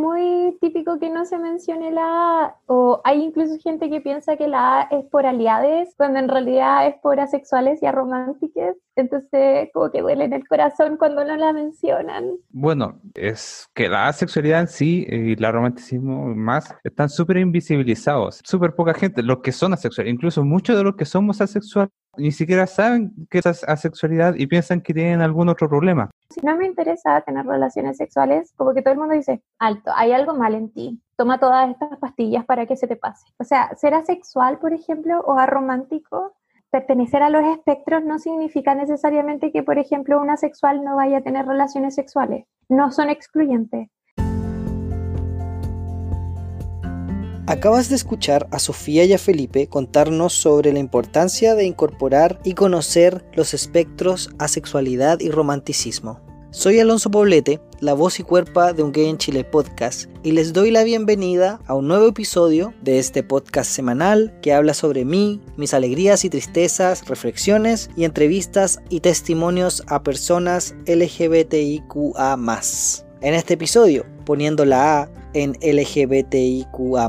muy típico que no se mencione la A, o hay incluso gente que piensa que la A es por aliades, cuando en realidad es por asexuales y arománticas. Entonces, como que duele en el corazón cuando no la mencionan. Bueno, es que la asexualidad en sí y el romanticismo más están súper invisibilizados. Súper poca gente, los que son asexuales, incluso muchos de los que somos asexuales ni siquiera saben qué es asexualidad y piensan que tienen algún otro problema. Si no me interesa tener relaciones sexuales, como que todo el mundo dice, alto, hay algo mal en ti, toma todas estas pastillas para que se te pase. O sea, ser asexual, por ejemplo, o aromántico, pertenecer a los espectros no significa necesariamente que, por ejemplo, un asexual no vaya a tener relaciones sexuales. No son excluyentes. Acabas de escuchar a Sofía y a Felipe contarnos sobre la importancia de incorporar y conocer los espectros asexualidad y romanticismo. Soy Alonso Poblete, la voz y cuerpa de Un Gay en Chile podcast, y les doy la bienvenida a un nuevo episodio de este podcast semanal que habla sobre mí, mis alegrías y tristezas, reflexiones y entrevistas y testimonios a personas LGBTIQA. En este episodio, poniendo la A en LGBTIQA.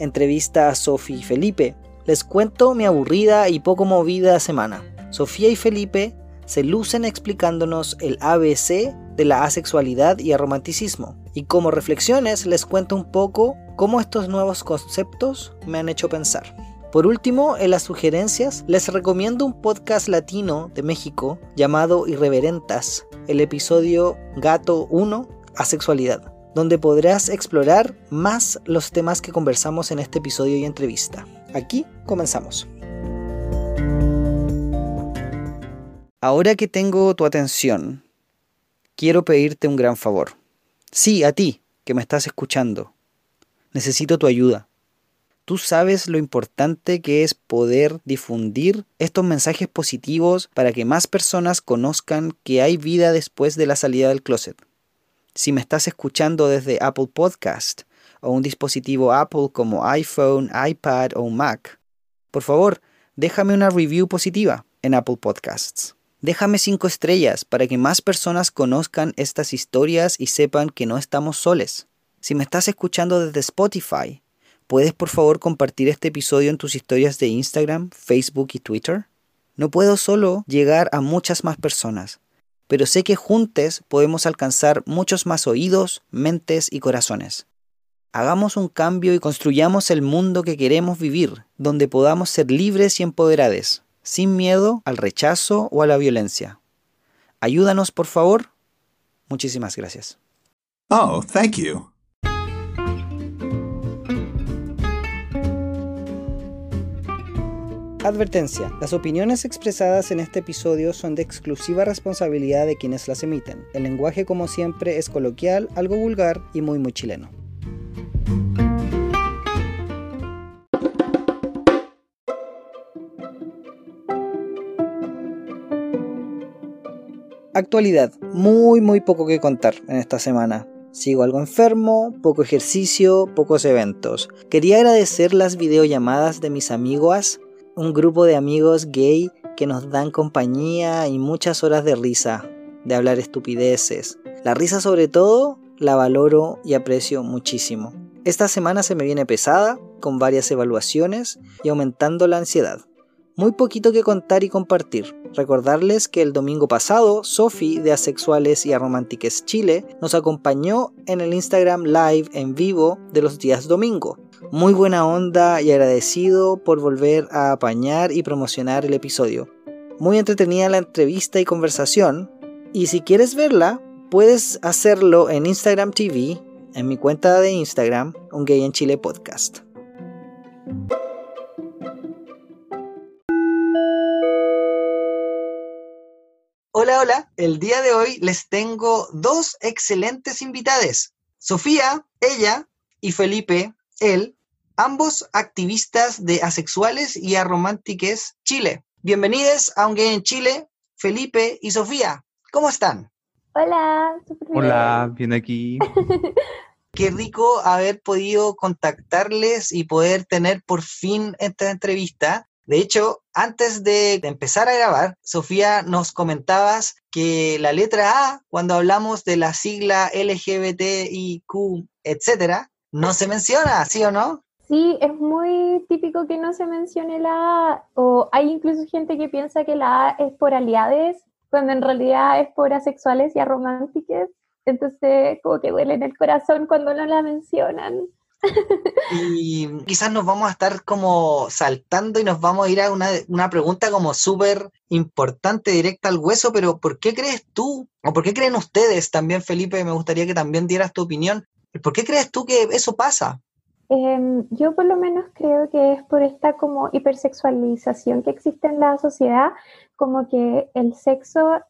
Entrevista a Sofía y Felipe. Les cuento mi aburrida y poco movida semana. Sofía y Felipe se lucen explicándonos el ABC de la asexualidad y el romanticismo. Y como reflexiones les cuento un poco cómo estos nuevos conceptos me han hecho pensar. Por último, en las sugerencias, les recomiendo un podcast latino de México llamado Irreverentas, el episodio Gato 1, Asexualidad donde podrás explorar más los temas que conversamos en este episodio y entrevista. Aquí comenzamos. Ahora que tengo tu atención, quiero pedirte un gran favor. Sí, a ti, que me estás escuchando. Necesito tu ayuda. Tú sabes lo importante que es poder difundir estos mensajes positivos para que más personas conozcan que hay vida después de la salida del closet. Si me estás escuchando desde Apple Podcast o un dispositivo Apple como iPhone, iPad o Mac, por favor, déjame una review positiva en Apple Podcasts. Déjame cinco estrellas para que más personas conozcan estas historias y sepan que no estamos soles. Si me estás escuchando desde Spotify, ¿puedes por favor compartir este episodio en tus historias de Instagram, Facebook y Twitter? No puedo solo llegar a muchas más personas pero sé que juntos podemos alcanzar muchos más oídos, mentes y corazones. Hagamos un cambio y construyamos el mundo que queremos vivir, donde podamos ser libres y empoderados, sin miedo al rechazo o a la violencia. Ayúdanos, por favor. Muchísimas gracias. Oh, thank you. Advertencia. Las opiniones expresadas en este episodio son de exclusiva responsabilidad de quienes las emiten. El lenguaje como siempre es coloquial, algo vulgar y muy muy chileno. Actualidad. Muy muy poco que contar en esta semana. Sigo algo enfermo, poco ejercicio, pocos eventos. Quería agradecer las videollamadas de mis amigos un grupo de amigos gay que nos dan compañía y muchas horas de risa, de hablar estupideces. La risa sobre todo la valoro y aprecio muchísimo. Esta semana se me viene pesada, con varias evaluaciones y aumentando la ansiedad. Muy poquito que contar y compartir. Recordarles que el domingo pasado, Sofi de Asexuales y Aromántiques Chile nos acompañó en el Instagram Live en vivo de los días domingo muy buena onda y agradecido por volver a apañar y promocionar el episodio. Muy entretenida la entrevista y conversación, y si quieres verla, puedes hacerlo en Instagram TV, en mi cuenta de Instagram, Un Gay en Chile Podcast. Hola, hola. El día de hoy les tengo dos excelentes invitadas. Sofía, ella, y Felipe, él, ambos activistas de asexuales y aromántiques Chile. Bienvenidos a Un Gay en Chile, Felipe y Sofía. ¿Cómo están? Hola, Hola, bien aquí. Qué rico haber podido contactarles y poder tener por fin esta entrevista. De hecho, antes de empezar a grabar, Sofía, nos comentabas que la letra A, cuando hablamos de la sigla LGBTIQ, etcétera, no se menciona, ¿sí o no? Sí, es muy típico que no se mencione la A, o hay incluso gente que piensa que la A es por aliades, cuando en realidad es por asexuales y arománticas. Entonces, como que duele en el corazón cuando no la mencionan. Y quizás nos vamos a estar como saltando y nos vamos a ir a una, una pregunta como súper importante, directa al hueso, pero ¿por qué crees tú, o por qué creen ustedes también, Felipe, me gustaría que también dieras tu opinión, ¿por qué crees tú que eso pasa? Em, yo por lo menos creo que es por esta como hipersexualización que existe en la sociedad, como que el sexo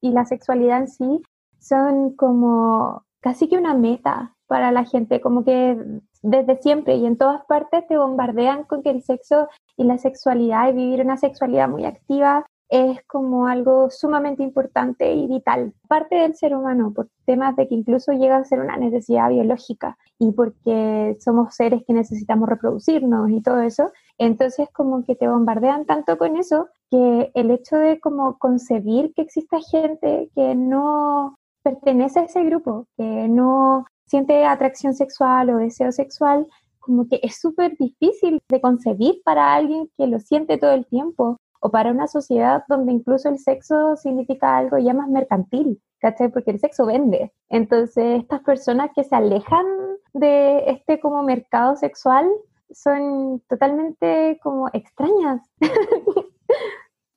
y la sexualidad en sí son como casi que una meta para la gente, como que desde siempre y en todas partes te bombardean con que el sexo y la sexualidad y vivir una sexualidad muy activa es como algo sumamente importante y vital, parte del ser humano, por temas de que incluso llega a ser una necesidad biológica y porque somos seres que necesitamos reproducirnos y todo eso, entonces como que te bombardean tanto con eso que el hecho de como concebir que exista gente que no pertenece a ese grupo, que no siente atracción sexual o deseo sexual, como que es súper difícil de concebir para alguien que lo siente todo el tiempo o para una sociedad donde incluso el sexo significa algo ya más mercantil, ¿cachai? Porque el sexo vende. Entonces, estas personas que se alejan de este como mercado sexual son totalmente como extrañas.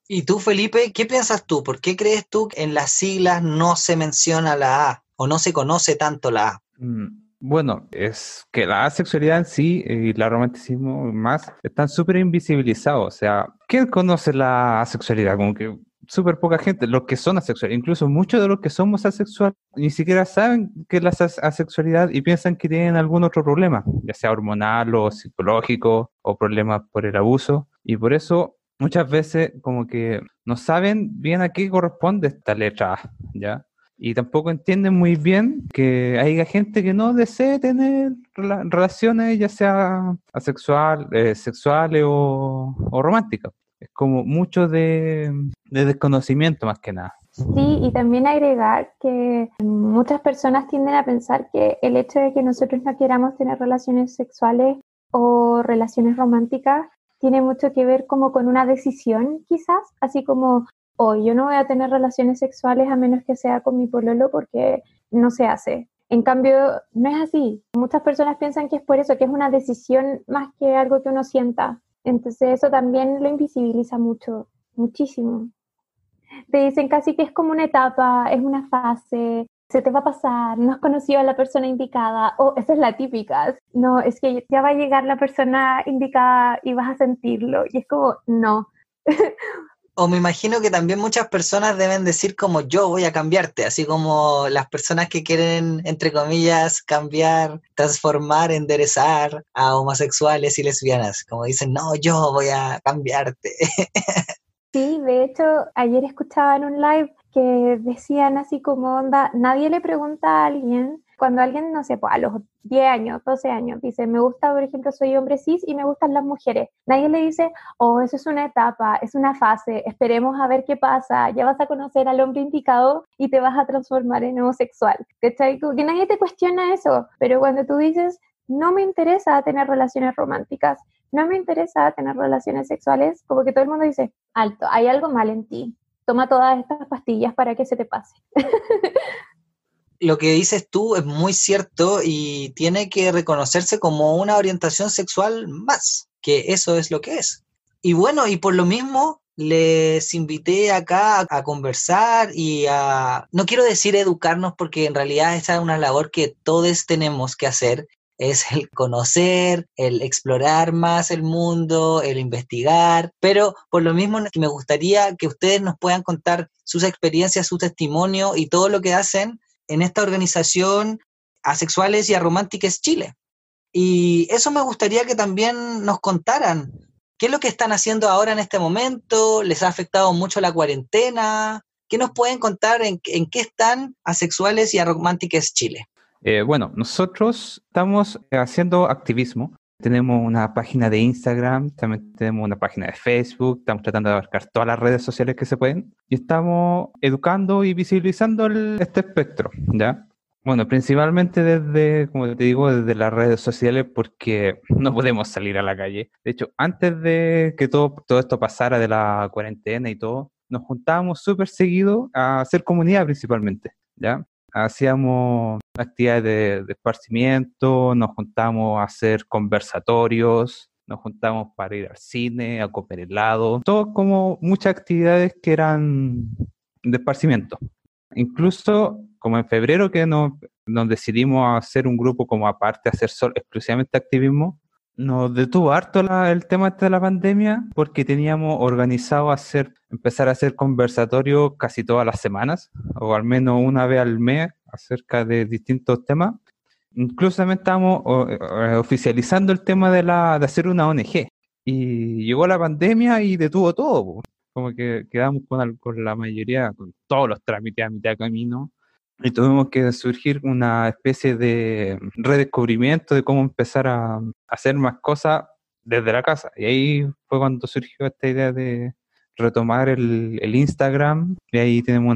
¿Y tú, Felipe, qué piensas tú? ¿Por qué crees tú que en las siglas no se menciona la A o no se conoce tanto la A? Mm, bueno, es que la asexualidad en sí y el romanticismo más están súper invisibilizados. O sea, ¿quién conoce la asexualidad? Como que súper poca gente, los que son asexuales, incluso muchos de los que somos asexuales ni siquiera saben qué es la asexualidad y piensan que tienen algún otro problema, ya sea hormonal o psicológico o problemas por el abuso. Y por eso muchas veces como que no saben bien a qué corresponde esta letra ¿ya? Y tampoco entienden muy bien que haya gente que no desee tener relaciones, ya sea asexual, eh, sexuales o, románticas. Es como mucho de, desconocimiento más que nada. Sí, y también agregar que muchas personas tienden a pensar que el hecho de que nosotros no queramos tener relaciones sexuales o relaciones románticas tiene mucho que ver como con una decisión quizás, así como o yo no voy a tener relaciones sexuales a menos que sea con mi pololo porque no se hace. En cambio, no es así. Muchas personas piensan que es por eso, que es una decisión más que algo que uno sienta. Entonces eso también lo invisibiliza mucho, muchísimo. Te dicen casi que es como una etapa, es una fase, se te va a pasar, no has conocido a la persona indicada, o esa es la típica, no, es que ya va a llegar la persona indicada y vas a sentirlo. Y es como, no, o me imagino que también muchas personas deben decir como yo voy a cambiarte, así como las personas que quieren, entre comillas, cambiar, transformar, enderezar a homosexuales y lesbianas, como dicen, no, yo voy a cambiarte. Sí, de hecho, ayer escuchaba en un live que decían así como onda, nadie le pregunta a alguien cuando alguien, no sé, pues a los 10 años, 12 años, dice, me gusta, por ejemplo, soy hombre cis y me gustan las mujeres, nadie le dice, oh, eso es una etapa, es una fase, esperemos a ver qué pasa, ya vas a conocer al hombre indicado y te vas a transformar en homosexual. ¿Cachai? Que nadie te cuestiona eso, pero cuando tú dices, no me interesa tener relaciones románticas, no me interesa tener relaciones sexuales, como que todo el mundo dice, alto, hay algo mal en ti, toma todas estas pastillas para que se te pase. lo que dices tú es muy cierto y tiene que reconocerse como una orientación sexual más, que eso es lo que es. Y bueno, y por lo mismo les invité acá a conversar y a, no quiero decir educarnos porque en realidad esa es una labor que todos tenemos que hacer, es el conocer, el explorar más el mundo, el investigar, pero por lo mismo me gustaría que ustedes nos puedan contar sus experiencias, su testimonio y todo lo que hacen en esta organización Asexuales y Arománticas Chile. Y eso me gustaría que también nos contaran. ¿Qué es lo que están haciendo ahora en este momento? ¿Les ha afectado mucho la cuarentena? ¿Qué nos pueden contar en, qué están Asexuales y Arománticas Chile? Eh, bueno, nosotros estamos haciendo activismo Tenemos una página de Instagram, también tenemos una página de Facebook, estamos tratando de abarcar todas las redes sociales que se pueden y estamos educando y visibilizando este espectro, ¿ya? Bueno, principalmente desde, como te digo, desde las redes sociales porque no podemos salir a la calle. De hecho, antes de que todo, todo esto pasara de la cuarentena y todo, nos juntábamos súper seguido a hacer comunidad principalmente, ¿ya? Hacíamos actividades de, de esparcimiento, nos juntábamos a hacer conversatorios, nos juntamos para ir al cine, a comer helado, todo como muchas actividades que eran de esparcimiento. Incluso como en febrero que nos, nos decidimos hacer un grupo como aparte, hacer solo, exclusivamente activismo, nos detuvo harto el tema este de la pandemia porque teníamos organizado hacer, empezar a hacer conversatorios casi todas las semanas, o al menos una vez al mes, acerca de distintos temas. Incluso también estábamos eh, oficializando el tema de, la, de hacer una ONG. Y llegó la pandemia y detuvo todo. Como que quedamos con, con la mayoría, con todos los trámites a mitad de camino y tuvimos que surgir una especie de redescubrimiento de cómo empezar a, hacer más cosas desde la casa. Y ahí fue cuando surgió esta idea de retomar el, Instagram. Y ahí tenemos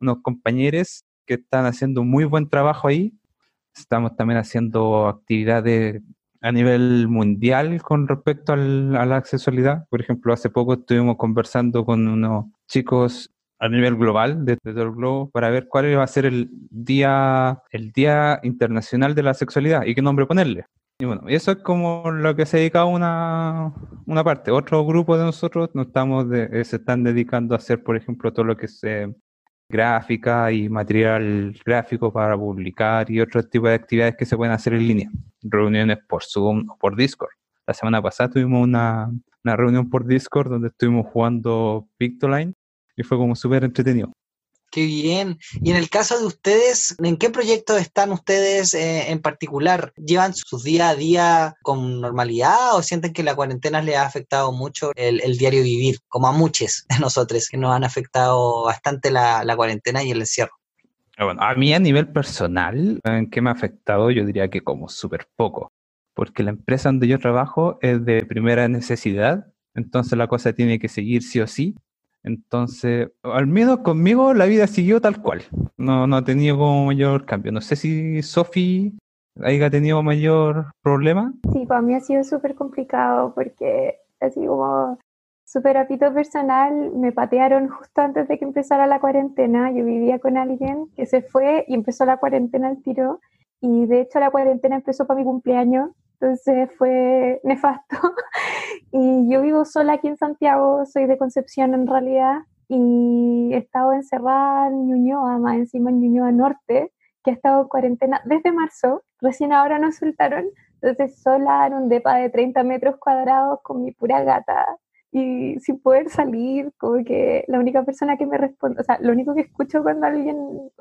unos compañeros que están haciendo muy buen trabajo ahí. Estamos también haciendo actividades a nivel mundial con respecto a la accesibilidad. Por ejemplo, hace poco estuvimos conversando con unos chicos a nivel global, desde todo el globo, para ver cuál va a ser el día, el día internacional de la sexualidad y qué nombre ponerle. Y bueno, eso es como lo que se dedica una, una parte. Otro grupo de nosotros nos estamos de, eh, se están dedicando a hacer, por ejemplo, todo lo que es eh, gráfica y material gráfico para publicar y otro tipo de actividades que se pueden hacer en línea. Reuniones por Zoom o por Discord. La semana pasada tuvimos una, una reunión por Discord donde estuvimos jugando Pictoline y fue como súper entretenido. Qué bien. Y en el caso de ustedes, ¿en qué proyecto están ustedes eh, en particular? ¿Llevan sus día a día con normalidad o sienten que la cuarentena les ha afectado mucho el, diario vivir, como a muchos de nosotros que nos han afectado bastante la, la cuarentena y el encierro? Ah, bueno, a mí a nivel personal, ¿en qué me ha afectado? Yo diría que como súper poco, porque la empresa donde yo trabajo es de primera necesidad, entonces la cosa tiene que seguir sí o sí, entonces, al menos conmigo la vida siguió tal cual. No, no ha tenido como mayor cambio. No sé si Sofi haya tenido mayor problema. Sí, para mí ha sido súper complicado porque así como súper apito personal, me patearon justo antes de que empezara la cuarentena. Yo vivía con alguien que se fue y empezó la cuarentena al tiro. Y de hecho la cuarentena empezó para mi cumpleaños entonces fue nefasto. y yo vivo sola aquí en Santiago, soy de Concepción en realidad, y he estado encerrada en Ñuñoa, más encima en Ñuñoa Norte, que ha estado en cuarentena desde marzo, recién ahora nos soltaron, entonces sola en un depa de 30 metros cuadrados con mi pura gata y sin poder salir, como que la única persona que me responde, o sea, lo único que escucho cuando alguien,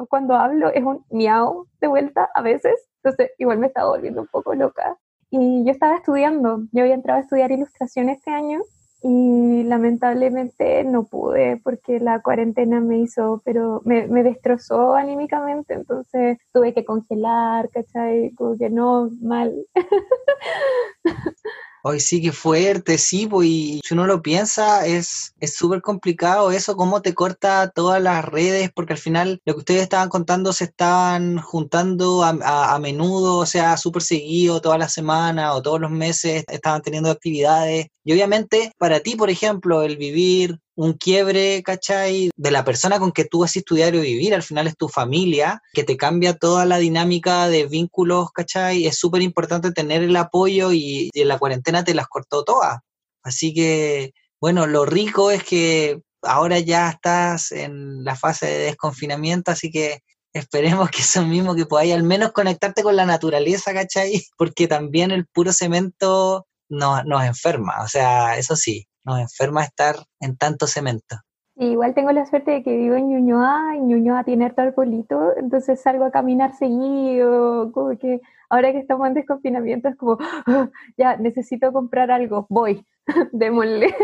cuando hablo es un miau de vuelta a veces, entonces igual me estaba volviendo un poco loca. Y yo estaba estudiando, yo había entrado a estudiar ilustración este año y lamentablemente no pude porque la cuarentena me hizo, pero me, me destrozó anímicamente, entonces tuve que congelar, ¿cachai? Como que no, mal. Hoy sí que fuerte, sí, pues, y si uno lo piensa, es súper complicado eso, cómo te corta todas las redes, porque al final lo que ustedes estaban contando se estaban juntando a, a menudo, o sea, súper seguido, toda la semana o todos los meses, estaban teniendo actividades. Y obviamente, para ti, por ejemplo, el vivir un quiebre, ¿cachai? De la persona con que tú vas a estudiar o vivir, al final es tu familia, que te cambia toda la dinámica de vínculos, ¿cachai? Es súper importante tener el apoyo y, en la cuarentena te las cortó todas. Así que, bueno, lo rico es que ahora ya estás en la fase de desconfinamiento, así que esperemos que eso mismo, que podáis al menos conectarte con la naturaleza, ¿cachai? Porque también el puro cemento nos, nos enferma, o sea, eso sí, nos enferma estar en tanto cemento. igual tengo la suerte de que vivo en Ñuñoa y Ñuñoa tiene harto arbolito, entonces salgo a caminar seguido, como que ahora que estamos en desconfinamiento es como, ya, necesito comprar algo, voy, démosle.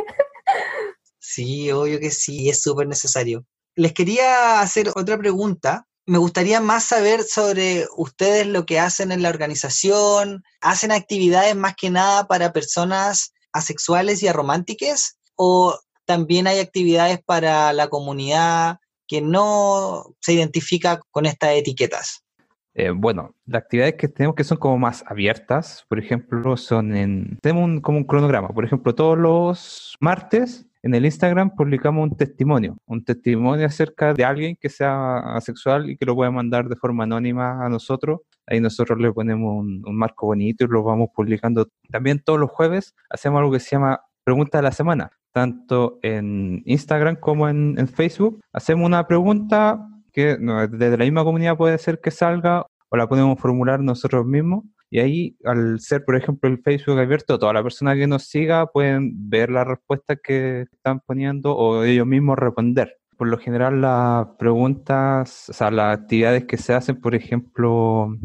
Sí, obvio que sí, es súper necesario. Les quería hacer otra pregunta me gustaría más saber sobre ustedes lo que hacen en la organización. ¿Hacen actividades más que nada para personas asexuales y arománticas? ¿O también hay actividades para la comunidad que no se identifica con estas etiquetas? Eh, bueno, las actividades que tenemos que son como más abiertas, por ejemplo, son en... Tenemos como un cronograma, por ejemplo, todos los martes en el Instagram publicamos un testimonio, un testimonio acerca de alguien que sea asexual y que lo pueda mandar de forma anónima a nosotros. Ahí nosotros le ponemos un, marco bonito y lo vamos publicando. También todos los jueves hacemos algo que se llama Pregunta de la Semana, tanto en Instagram como en, Facebook. Hacemos una pregunta que desde la misma comunidad puede ser que salga o la podemos formular nosotros mismos y ahí, al ser, por ejemplo, el Facebook abierto, toda la persona que nos siga pueden ver las respuestas que están poniendo o ellos mismos responder. Por lo general, las preguntas, o sea, las actividades que se hacen, por ejemplo,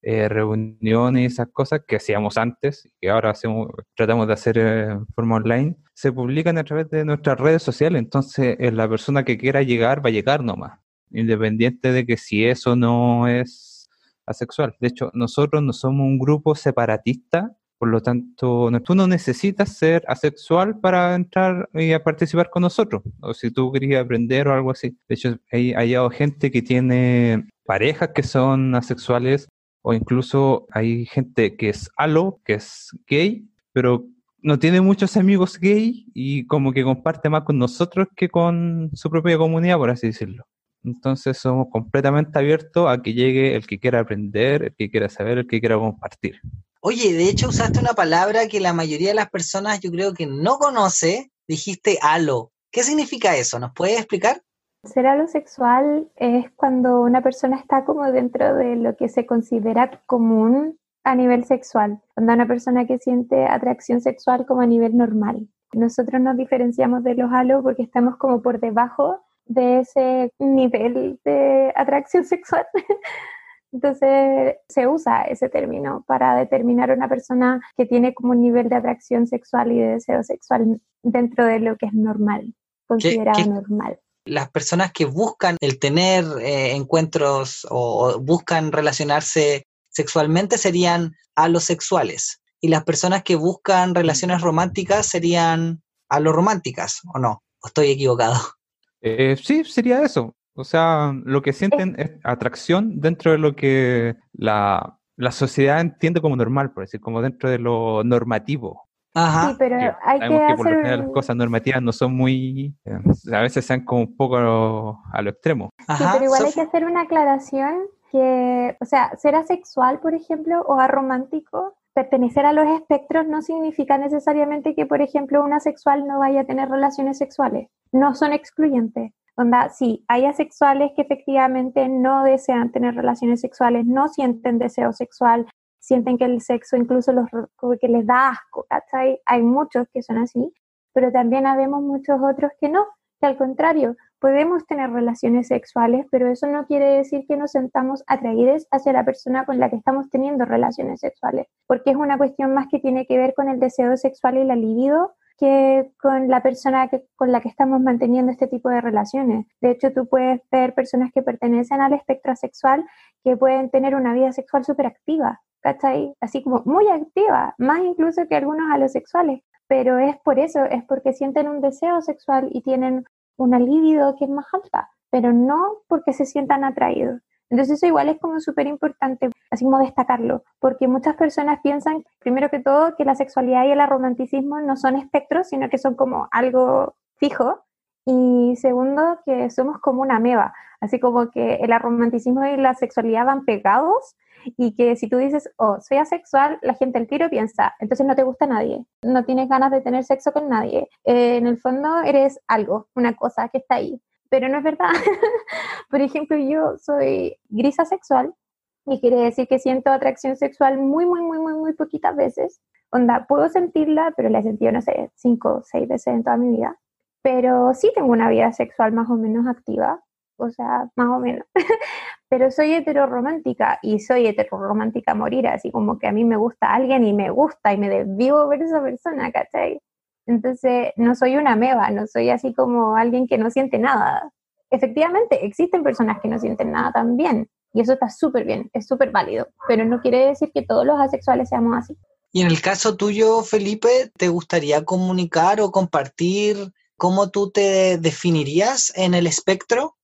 eh, reuniones y esas cosas que hacíamos antes y ahora hacemos, tratamos de hacer eh, en forma online, se publican a través de nuestras redes sociales. Entonces, eh, la persona que quiera llegar va a llegar nomás, independiente de que si eso no es asexual. De hecho, nosotros no somos un grupo separatista, por lo tanto, tú no necesitas ser asexual para entrar y a participar con nosotros, o si tú querías aprender o algo así. De hecho, hay, hay gente que tiene parejas que son asexuales, o incluso hay gente que es alo, que es gay, pero no tiene muchos amigos gay y como que comparte más con nosotros que con su propia comunidad, por así decirlo. Entonces somos completamente abiertos a que llegue el que quiera aprender, el que quiera saber, el que quiera compartir. Oye, de hecho usaste una palabra que la mayoría de las personas yo creo que no conoce, dijiste halo. ¿Qué significa eso? ¿Nos puedes explicar? Ser alosexual es cuando una persona está como dentro de lo que se considera común a nivel sexual, cuando una persona que siente atracción sexual como a nivel normal. Nosotros nos diferenciamos de los halo porque estamos como por debajo de ese nivel de atracción sexual. Entonces se usa ese término para determinar a una persona que tiene como un nivel de atracción sexual y de deseo sexual dentro de lo que es normal, considerado normal. Las personas que buscan el tener eh, encuentros o, buscan relacionarse sexualmente serían alosexuales y las personas que buscan relaciones románticas serían alorománticas, ¿o no? ¿O estoy equivocado? Eh, sí, sería eso. O sea, lo que sienten es atracción dentro de lo que la, sociedad entiende como normal, por decir, como dentro de lo normativo. Ajá. Sí, pero hay que, hacer... por las cosas normativas no son muy, eh, a veces sean como un poco a lo, extremo. sí, pero igual hay que hacer una aclaración que, o sea, ser asexual, por ejemplo, o aromántico, pertenecer a los espectros no significa necesariamente que, por ejemplo, un asexual no vaya a tener relaciones sexuales. No son excluyentes. Onda, sí, hay asexuales que efectivamente no desean tener relaciones sexuales, no sienten deseo sexual, sienten que el sexo incluso los, que les da asco, ¿cachai? Hay muchos que son así, pero también habemos muchos otros que no, que al contrario, podemos tener relaciones sexuales, pero eso no quiere decir que nos sentamos atraídos hacia la persona con la que estamos teniendo relaciones sexuales, porque es una cuestión más que tiene que ver con el deseo sexual y la libido que con la persona que, con la que estamos manteniendo este tipo de relaciones. De hecho, tú puedes ver personas que pertenecen al espectro sexual que pueden tener una vida sexual súper activa, ¿cachai? Así como muy activa, más incluso que algunos alosexuales. Pero es por eso, es porque sienten un deseo sexual y tienen una libido que es más alta, pero no porque se sientan atraídos. Entonces eso igual es como súper importante, así como destacarlo, porque muchas personas piensan, primero que todo, que la sexualidad y el romanticismo no son espectros, sino que son como algo fijo, y segundo, que somos como una meba, así como que el romanticismo y la sexualidad van pegados y que si tú dices, oh, soy asexual, la gente al tiro piensa, entonces no te gusta nadie, no tienes ganas de tener sexo con nadie. Eh, en el fondo eres algo, una cosa que está ahí, pero no es verdad. Por ejemplo, yo soy gris asexual y quiere decir que siento atracción sexual muy, muy, muy, muy, muy poquitas veces. Onda, puedo sentirla, pero la he sentido, no sé, cinco o seis veces en toda mi vida. Pero sí tengo una vida sexual más o menos activa o sea, más o menos. Pero soy heteroromántica y soy heteroromántica a morir, así como que a mí me gusta alguien y me gusta y me desvivo ver esa persona, ¿cachai? Entonces, no soy una meba, no soy así como alguien que no siente nada. efectivamente existen personas que no sienten nada también y eso está súper bien, es súper válido, pero no quiere decir que todos los asexuales seamos así. Y en el caso tuyo, Felipe, ¿te gustaría comunicar o compartir cómo tú te definirías en el espectro?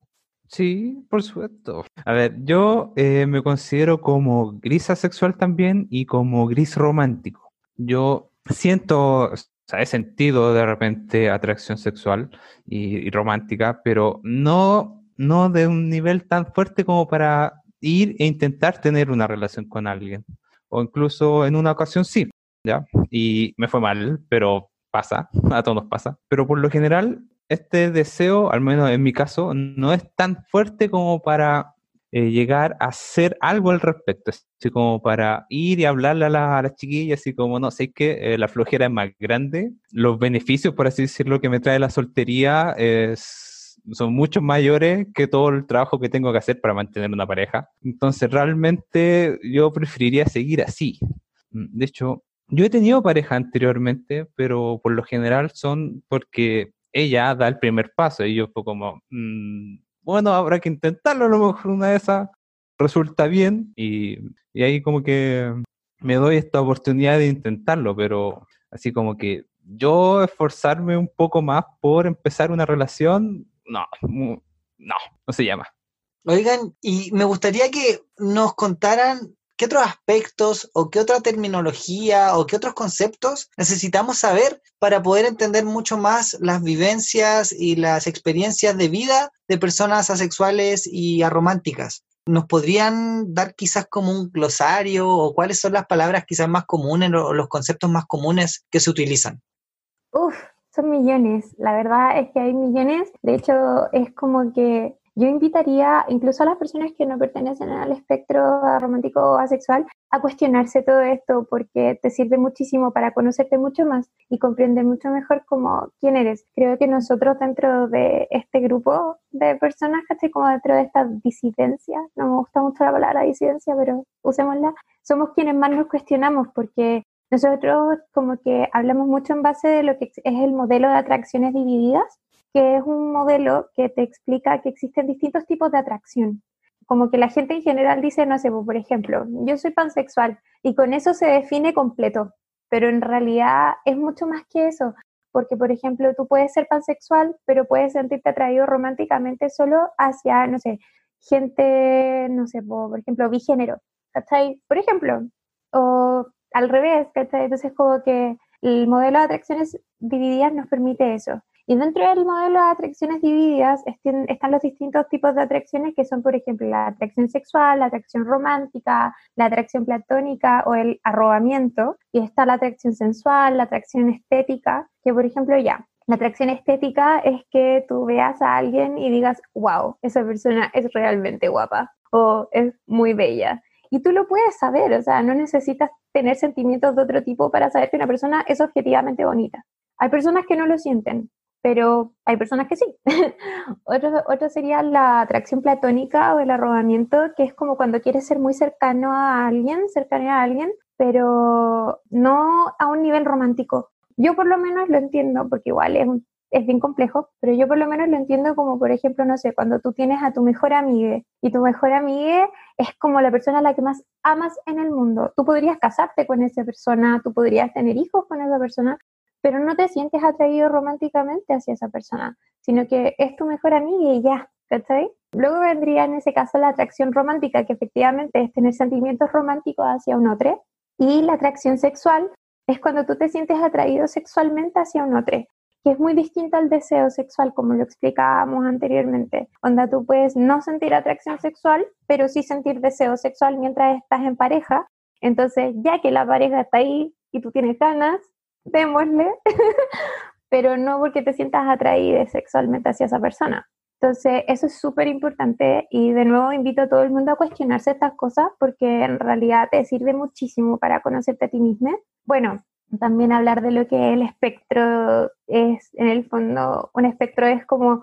Sí, por supuesto. A ver, yo eh, me considero como gris asexual también y como gris romántico. Yo siento, sea, he sentido de repente atracción sexual y, romántica, pero no, no de un nivel tan fuerte como para ir e intentar tener una relación con alguien. O incluso en una ocasión sí, ¿ya? Y me fue mal, pero pasa, a todos pasa. Pero por lo general este deseo, al menos en mi caso, no es tan fuerte como para eh, llegar a hacer algo al respecto, así como para ir y hablarle a, las chiquillas, así como, no, sé que eh, la flojera es más grande, los beneficios, por así decirlo, que me trae la soltería es, son mucho mayores que todo el trabajo que tengo que hacer para mantener una pareja. Entonces, realmente yo preferiría seguir así. De hecho, yo he tenido pareja anteriormente, pero por lo general son porque ella da el primer paso y yo fue como, mm, bueno, habrá que intentarlo, a lo mejor una de esas resulta bien y, y ahí como que me doy esta oportunidad de intentarlo, pero así como que yo esforzarme un poco más por empezar una relación, no, no, no se llama. Oigan, y me gustaría que nos contaran ¿Qué otros aspectos o qué otra terminología o qué otros conceptos necesitamos saber para poder entender mucho más las vivencias y las experiencias de vida de personas asexuales y arománticas? ¿Nos podrían dar quizás como un glosario o cuáles son las palabras quizás más comunes o los conceptos más comunes que se utilizan? Uf, son millones. La verdad es que hay millones. De hecho, es como que yo invitaría incluso a las personas que no pertenecen al espectro romántico o asexual a cuestionarse todo esto porque te sirve muchísimo para conocerte mucho más y comprender mucho mejor cómo quién eres. Creo que nosotros dentro de este grupo de personas, como dentro de esta disidencia, no me gusta mucho la palabra disidencia, pero usémosla, somos quienes más nos cuestionamos porque nosotros como que hablamos mucho en base de lo que es el modelo de atracciones divididas que es un modelo que te explica que existen distintos tipos de atracción. Como que la gente en general dice, no sé, pues, por ejemplo, yo soy pansexual y con eso se define completo, pero en realidad es mucho más que eso, porque por ejemplo tú puedes ser pansexual, pero puedes sentirte atraído románticamente solo hacia, no sé, gente, no sé, por ejemplo, bigénero, ¿cachai? Por ejemplo, o al revés, ¿cachai? Entonces como que el modelo de atracciones divididas nos permite eso. Y dentro del modelo de atracciones divididas están los distintos tipos de atracciones que son, por ejemplo, la atracción sexual, la atracción romántica, la atracción platónica o el arrobamiento. Y está la atracción sensual, la atracción estética, que por ejemplo ya, la atracción estética es que tú veas a alguien y digas, wow, esa persona es realmente guapa o es muy bella. Y tú lo puedes saber, o sea, no necesitas tener sentimientos de otro tipo para saber que una persona es objetivamente bonita. Hay personas que no lo sienten, pero hay personas que sí. otro, sería la atracción platónica o el arrobamiento, que es como cuando quieres ser muy cercano a alguien, cercano a alguien, pero no a un nivel romántico. Yo por lo menos lo entiendo, porque igual es, es bien complejo, pero yo por lo menos lo entiendo como, por ejemplo, no sé, cuando tú tienes a tu mejor amiga y tu mejor amiga es como la persona a la que más amas en el mundo. Tú podrías casarte con esa persona, tú podrías tener hijos con esa persona, pero no te sientes atraído románticamente hacia esa persona, sino que es tu mejor amiga y ya, ¿cachai? Luego vendría en ese caso la atracción romántica, que efectivamente es tener sentimientos románticos hacia un otro, y la atracción sexual es cuando tú te sientes atraído sexualmente hacia un otro, que es muy distinto al deseo sexual, como lo explicábamos anteriormente, donde tú puedes no sentir atracción sexual, pero sí sentir deseo sexual mientras estás en pareja. Entonces, ya que la pareja está ahí y tú tienes ganas, démosle, pero no porque te sientas atraída sexualmente hacia esa persona. Entonces, eso es súper importante y de nuevo invito a todo el mundo a cuestionarse estas cosas porque en realidad te sirve muchísimo para conocerte a ti mismo. Bueno, también hablar de lo que el espectro es, en el fondo, un espectro es como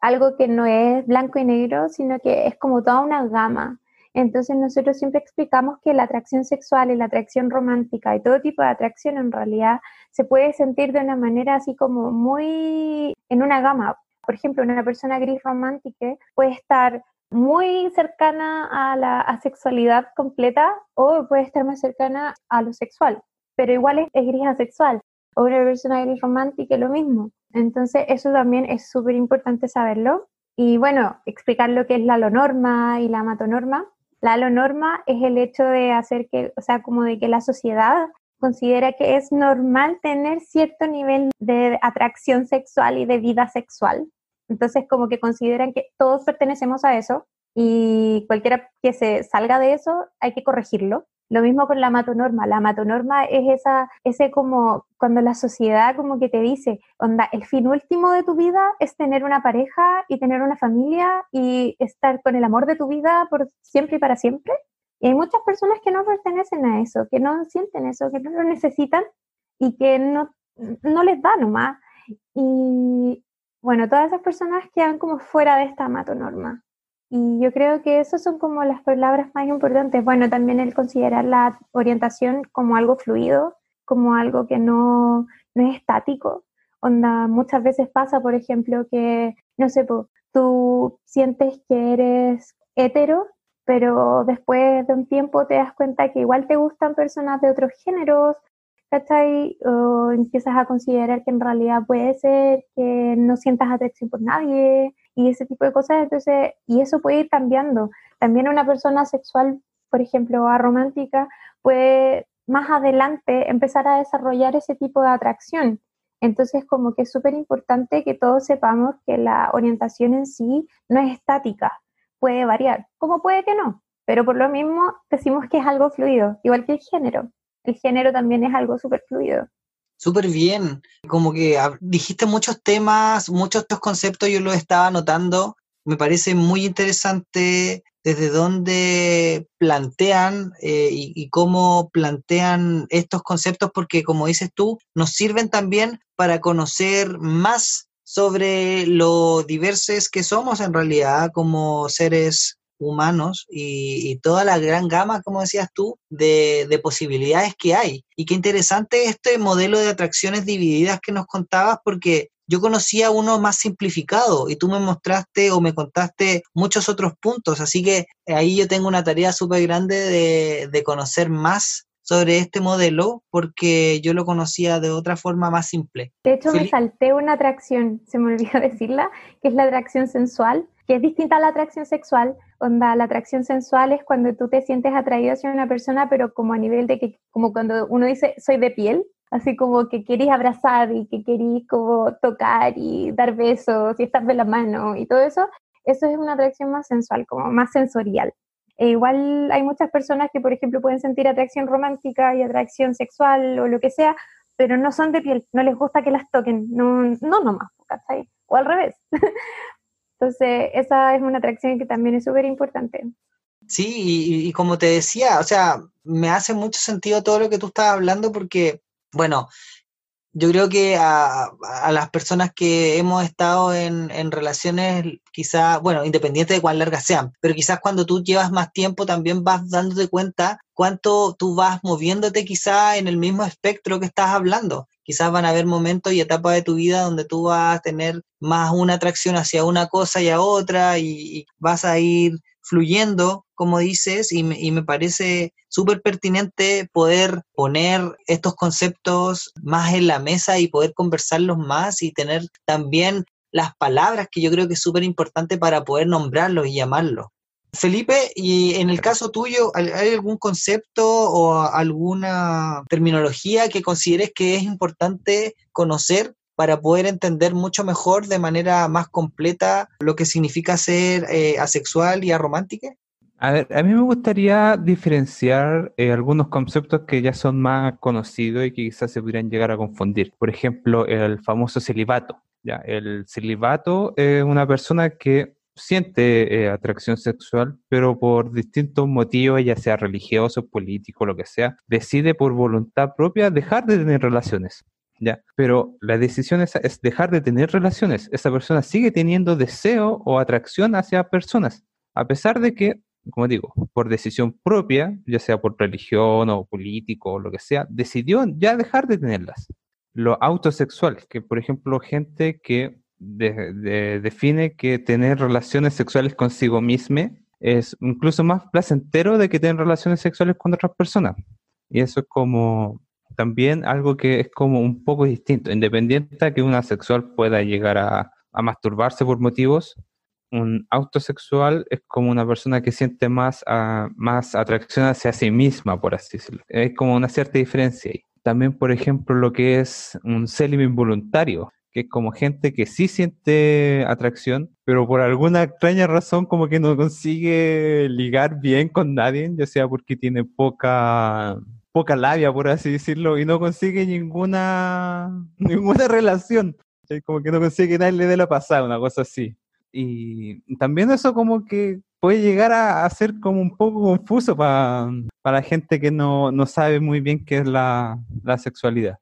algo que no es blanco y negro, sino que es como toda una gama. Entonces nosotros siempre explicamos que la atracción sexual y la atracción romántica y todo tipo de atracción en realidad se puede sentir de una manera así como muy en una gama. Por ejemplo, una persona gris romántica puede estar muy cercana a la asexualidad completa o puede estar más cercana a lo sexual, pero igual es, es gris asexual. O una persona gris romántica lo mismo. Entonces, eso también es súper importante saberlo. Y bueno, explicar lo que es la alonorma y la matonorma. La alonorma es el hecho de hacer que, o sea, como de que la sociedad considera que es normal tener cierto nivel de atracción sexual y de vida sexual. Entonces, como que consideran que todos pertenecemos a eso y cualquiera que se salga de eso hay que corregirlo. Lo mismo con la matonorma. La matonorma es esa, ese como cuando la sociedad como que te dice, onda, el fin último de tu vida es tener una pareja y tener una familia y estar con el amor de tu vida por siempre y para siempre. Y hay muchas personas que no pertenecen a eso, que no sienten eso, que no lo necesitan y que no, no les da nomás. Y bueno, todas esas personas quedan como fuera de esta matonorma. Y yo creo que esas son como las palabras más importantes. Bueno, también el considerar la orientación como algo fluido, como algo que no, no es estático. Onda, muchas veces pasa, por ejemplo, que, no sé, tú sientes que eres hetero, pero después de un tiempo te das cuenta que igual te gustan personas de otros géneros, ¿cachai? O empiezas a considerar que en realidad puede ser que no sientas atracción por nadie y ese tipo de cosas, entonces, y eso puede ir cambiando. También una persona sexual, por ejemplo, aromántica, puede más adelante empezar a desarrollar ese tipo de atracción. Entonces, como que es súper importante que todos sepamos que la orientación en sí no es estática, puede variar, como puede que no, pero por lo mismo decimos que es algo fluido, igual que el género. El género también es algo súper fluido. Súper bien, como que dijiste muchos temas, muchos estos conceptos yo los estaba anotando, me parece muy interesante desde dónde plantean eh, y, y, cómo plantean estos conceptos, porque como dices tú, nos sirven también para conocer más sobre lo diversos que somos en realidad como seres humanos y, toda la gran gama, como decías tú, de, de, posibilidades que hay. Y qué interesante este modelo de atracciones divididas que nos contabas, porque yo conocía uno más simplificado y tú me mostraste o me contaste muchos otros puntos, así que ahí yo tengo una tarea súper grande de, de conocer más sobre este modelo porque yo lo conocía de otra forma más simple. De hecho, me salté una atracción, se me olvidó decirla, que es la atracción sensual, que es distinta a la atracción sexual. Onda, la atracción sensual es cuando tú te sientes atraído hacia una persona, pero como a nivel de que, como cuando uno dice, soy de piel, así como que querís abrazar y que querís como tocar y dar besos y estar de la mano y todo eso, eso es una atracción más sensual, como más sensorial. E igual hay muchas personas que, por ejemplo, pueden sentir atracción romántica y atracción sexual o lo que sea, pero no son de piel, no les gusta que las toquen, no, no nomás, ¿cachai? O al revés. Entonces, esa es una atracción que también es súper importante. Sí, y, y, como te decía, o sea, me hace mucho sentido todo lo que tú estabas hablando porque, bueno, yo creo que a, a, las personas que hemos estado en, relaciones, quizás, bueno, independiente de cuán largas sean, pero quizás cuando tú llevas más tiempo también vas dándote cuenta cuánto tú vas moviéndote quizás en el mismo espectro que estás hablando. Quizás van a haber momentos y etapas de tu vida donde tú vas a tener más una atracción hacia una cosa y a otra y, y vas a ir fluyendo, como dices, y me, y me parece súper pertinente poder poner estos conceptos más en la mesa y poder conversarlos más y tener también las palabras que yo creo que es súper importante para poder nombrarlos y llamarlos. Felipe, y en el caso tuyo, ¿hay algún concepto o alguna terminología que consideres que es importante conocer para poder entender mucho mejor de manera más completa lo que significa ser eh, asexual y aromántica? A ver, a mí me gustaría diferenciar eh, algunos conceptos que ya son más conocidos y que quizás se pudieran llegar a confundir. Por ejemplo, el famoso celibato. ¿ya? El celibato es una persona que siente eh, atracción sexual, pero por distintos motivos, ya sea religioso, político, lo que sea, decide por voluntad propia dejar de tener relaciones. ¿Ya? Pero la decisión es, dejar de tener relaciones. Esa persona sigue teniendo deseo o atracción hacia personas, a pesar de que, como digo, por decisión propia, ya sea por religión o político o lo que sea, decidió ya dejar de tenerlas. Lo autosexual, que por ejemplo, gente que de- de- define que tener relaciones sexuales consigo misma es incluso más placentero de que tener relaciones sexuales con otras personas. Y eso es como también algo que es como un poco distinto, independiente de que una asexual pueda llegar a, a masturbarse por motivos, un autosexual es como una persona que siente más, ah, más atracción hacia sí misma, por así decirlo. Es como una cierta diferencia ahí. También, por ejemplo, lo que es un célibe involuntario, que es como gente que sí siente atracción, pero por alguna extraña razón como que no consigue ligar bien con nadie, ya sea porque tiene poca poca labia, por así decirlo, y no consigue ninguna ninguna relación. Como que no consigue que nadie dé la pasada, una cosa así. Y también eso como que puede llegar a, ser como un poco confuso para la gente que no, no sabe muy bien qué es la, la sexualidad.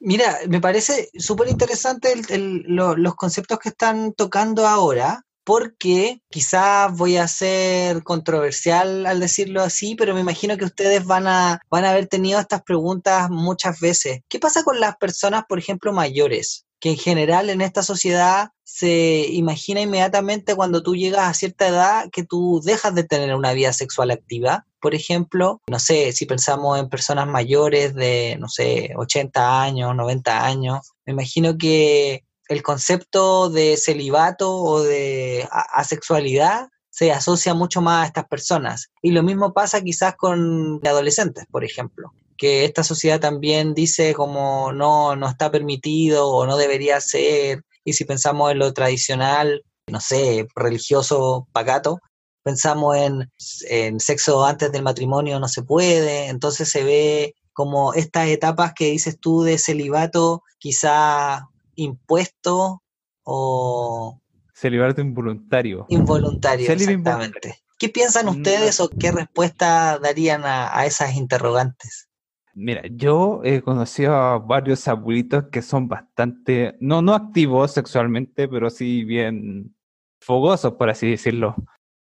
Mira, me parece súper interesante el- el- lo- los conceptos que están tocando ahora, porque quizás voy a ser controversial al decirlo así, pero me imagino que ustedes van a, van a haber tenido estas preguntas muchas veces. ¿Qué pasa con las personas, por ejemplo, mayores? Que en general en esta sociedad se imagina inmediatamente cuando tú llegas a cierta edad que tú dejas de tener una vida sexual activa. Por ejemplo, no sé, si pensamos en personas mayores de, no sé, 80 años, 90 años, me imagino que el concepto de celibato o de asexualidad se asocia mucho más a estas personas. Y lo mismo pasa quizás con adolescentes, por ejemplo, que esta sociedad también dice como no, no está permitido o no debería ser. Y si pensamos en lo tradicional, no sé, religioso, pacato, pensamos en, en sexo antes del matrimonio no se puede, entonces se ve como estas etapas que dices tú de celibato, quizá impuesto o Celibato involuntario. involuntario, Célibe exactamente. ¿Qué piensan No. ustedes o qué respuesta darían a, a esas interrogantes? Mira, yo he conocido a varios abuelitos que son bastante, no, no activos sexualmente, pero sí bien fogosos, por así decirlo.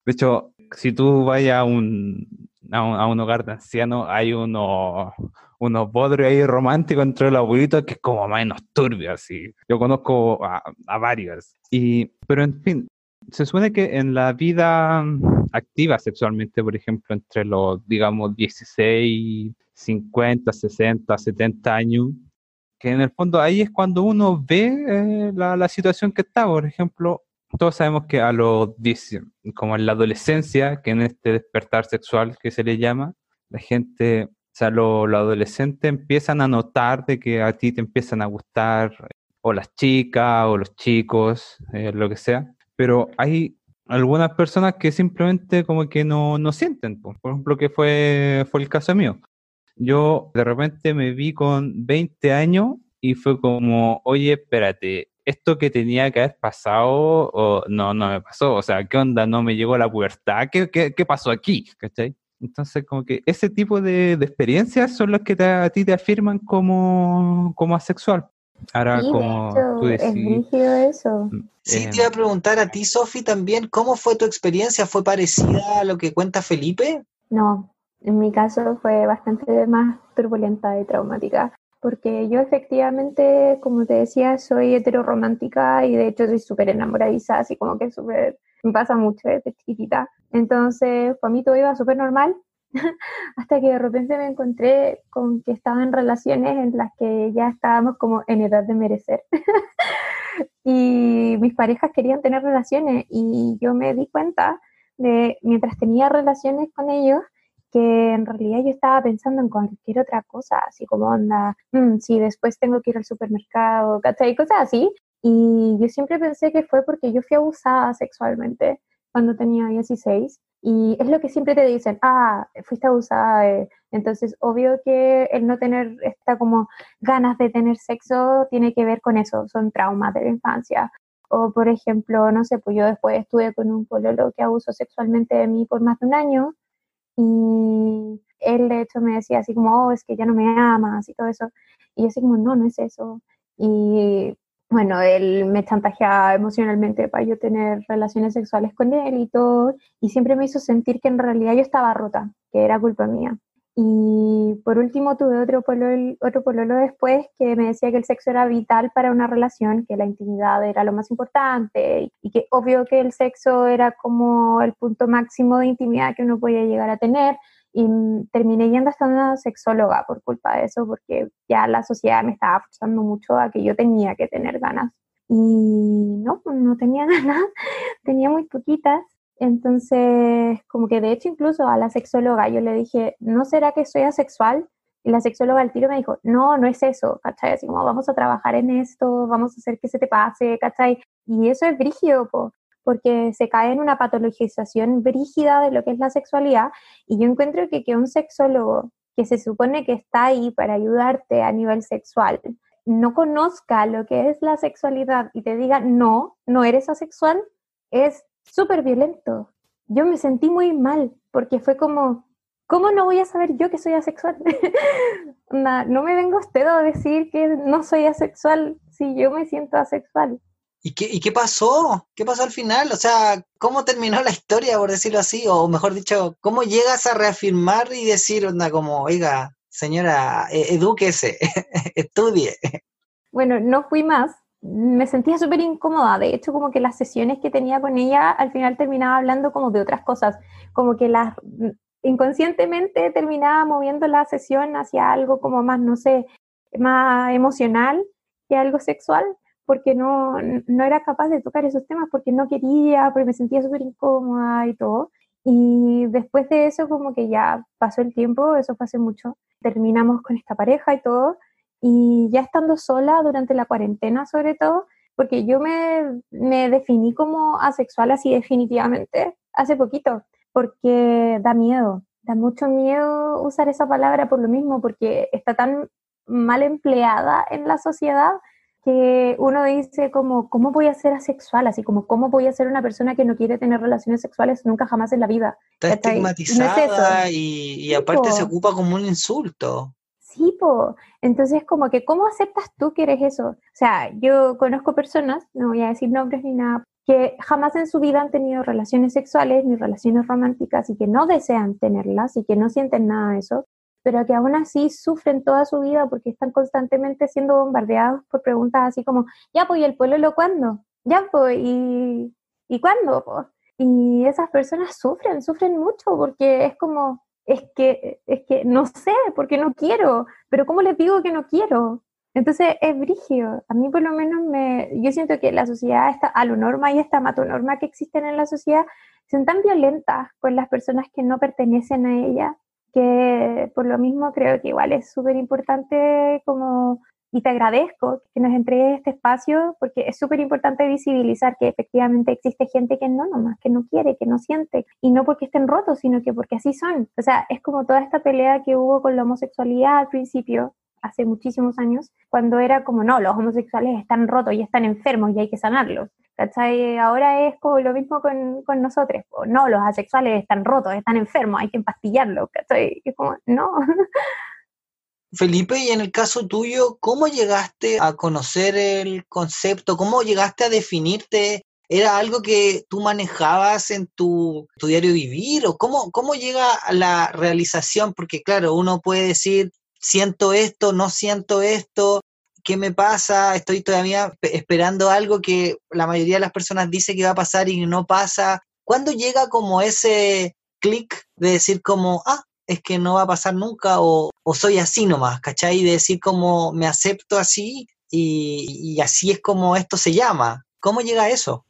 De hecho, si tú vayas a un, a un, a un hogar de ancianos, hay unos, unos bodrios ahí románticos entre los abuelitos que es como menos turbios, así. Yo conozco a, a varios. Y, pero en fin, se supone que en la vida mm, activa sexualmente, por ejemplo, entre los, digamos, 16, 50, 60, 70 años, que en el fondo ahí es cuando uno ve eh, la, la situación que está. Por ejemplo, todos sabemos que a los 10, como en la adolescencia, que en este despertar sexual que se le llama, la gente, o sea, lo- los adolescentes empiezan a notar de que a ti te empiezan a gustar o las chicas o los chicos, eh, lo que sea, pero hay algunas personas que simplemente como que no, no sienten, po. por ejemplo, que fue, fue el caso mío. Yo de repente me vi con 20 años y fue como, oye, espérate, esto que tenía que haber pasado, o no, no me pasó, o sea, ¿qué onda? No me llegó la pubertad, ¿qué, qué, qué pasó aquí? ¿Cachai? Entonces, como que ese tipo de, de experiencias son las que te- a ti te afirman como, como asexual. Ahora, Sí, de como hecho, tú es decís, rígido eso. Sí, eh, te iba a preguntar a ti, Sofi, también, ¿cómo fue tu experiencia? ¿Fue parecida a lo que cuenta Felipe? No, en mi caso fue bastante más turbulenta y traumática, porque yo efectivamente, como te decía, soy heteroromántica y de hecho soy súper enamoradiza, así como que súper, me pasa mucho desde chiquitita. Entonces, para mí todo iba súper normal, hasta que de repente me encontré con que estaba en relaciones en las que ya estábamos como en edad de merecer. y mis parejas querían tener relaciones y yo me di cuenta de, mientras tenía relaciones con ellos, que en realidad yo estaba pensando en cualquier otra cosa, así como onda, "Mm, si después tengo que ir al supermercado, ¿cachai? Cosas así. Y yo siempre pensé que fue porque yo fui abusada sexualmente cuando tenía 16. Y es lo que siempre te dicen, ah, fuiste abusada. eh". Entonces, obvio que el no tener esta como ganas de tener sexo tiene que ver con eso, son traumas de la infancia. O, por ejemplo, no sé, pues yo después estuve con un pololo que abusó sexualmente de mí por más de un año y él de hecho me decía así como, oh, es que ya no me amas y todo eso. Y yo así como, no, no es eso. Y bueno, él me chantajeaba emocionalmente para yo tener relaciones sexuales con él y todo. Y siempre me hizo sentir que en realidad yo estaba rota, que era culpa mía. Y por último tuve otro pololo, otro pololo después que me decía que el sexo era vital para una relación, que la intimidad era lo más importante y que obvio que el sexo era como el punto máximo de intimidad que uno podía llegar a tener. Y terminé yendo hasta una sexóloga por culpa de eso, porque ya la sociedad me estaba forzando mucho a que yo tenía que tener ganas. Y no, no tenía ganas, tenía muy poquitas. Entonces, como que de hecho incluso a la sexóloga yo le dije, ¿no será que soy asexual? Y la sexóloga al tiro me dijo, no, no es eso, ¿cachai? Así como vamos a trabajar en esto, vamos a hacer que se te pase, ¿cachai? Y eso es brígido, porque se cae en una patologización brígida de lo que es la sexualidad. Y yo encuentro que que un sexólogo que se supone que está ahí para ayudarte a nivel sexual, no conozca lo que es la sexualidad y te diga, no, no eres asexual, es súper violento. Yo me sentí muy mal porque fue como, ¿cómo no voy a saber yo que soy asexual? no me vengo usted a decir que no soy asexual si yo me siento asexual. ¿Y qué, ¿Y qué pasó? ¿Qué pasó al final? O sea, ¿cómo terminó la historia, por decirlo así? O mejor dicho, ¿cómo llegas a reafirmar y decir, onda, como, oiga, señora, e, edúquese, estudie? Bueno, no fui más, me sentía súper incómoda. De hecho, como que las sesiones que tenía con ella al final terminaba hablando como de otras cosas, como que las inconscientemente terminaba moviendo la sesión hacia algo como más, no sé, más emocional que algo sexual, porque no, no era capaz de tocar esos temas, porque no quería, porque me sentía súper incómoda y todo. Y después de eso, como que ya pasó el tiempo, eso fue hace mucho, terminamos con esta pareja y todo, y ya estando sola durante la cuarentena sobre todo, porque yo me, me definí como asexual así definitivamente hace poquito, porque da miedo, da mucho miedo usar esa palabra por lo mismo, porque está tan mal empleada en la sociedad que uno dice como, ¿cómo voy a ser asexual? Así como, ¿cómo voy a ser una persona que no quiere tener relaciones sexuales nunca jamás en la vida? Está estigmatizada y, aparte se ocupa como un insulto. Sí, Entonces, como que, ¿cómo aceptas tú que eres eso? O sea, yo conozco personas, no voy a decir nombres ni nada, que jamás en su vida han tenido relaciones sexuales ni relaciones románticas y que no desean tenerlas y que no sienten nada de eso, pero que aún así sufren toda su vida porque están constantemente siendo bombardeados por preguntas así como, ya, pues, ¿y el pueblo cuándo? Ya, pues, ¿y, ¿y cuándo? Pues? Y esas personas sufren, sufren mucho porque es como, es que, es que no sé, porque no quiero, pero ¿cómo les digo que no quiero? Entonces es brigio. A mí por lo menos me, yo siento que la sociedad, esta alonorma y esta matonorma que existen en la sociedad, son tan violentas con las personas que no pertenecen a ella, que por lo mismo creo que igual es súper importante como y te agradezco que nos entregues este espacio porque es súper importante visibilizar que efectivamente existe gente que no nomás, que no quiere, que no siente, y no porque estén rotos, sino que porque así son. O sea, es como toda esta pelea que hubo con la homosexualidad al principio, hace muchísimos años, cuando era como, no, los homosexuales están rotos y están enfermos y hay que sanarlos. ¿Cachai? Ahora es como lo mismo con, con nosotros. No, los asexuales están rotos, están enfermos, hay que empastillarlos. ¿Cachai? Es como, no. Felipe, y en el caso tuyo, ¿cómo llegaste a conocer el concepto? ¿Cómo llegaste a definirte? ¿Era algo que tú manejabas en tu, diario vivir? ¿O cómo, cómo llega a la realización? Porque claro, uno puede decir, siento esto, no siento esto, ¿qué me pasa? Estoy todavía esperando algo que la mayoría de las personas dice que va a pasar y no pasa. ¿Cuándo llega como ese clic de decir como, ah, es que no va a pasar nunca o, soy así nomás, ¿cachai? De decir como me acepto así y, así es como esto se llama. ¿Cómo llega a eso?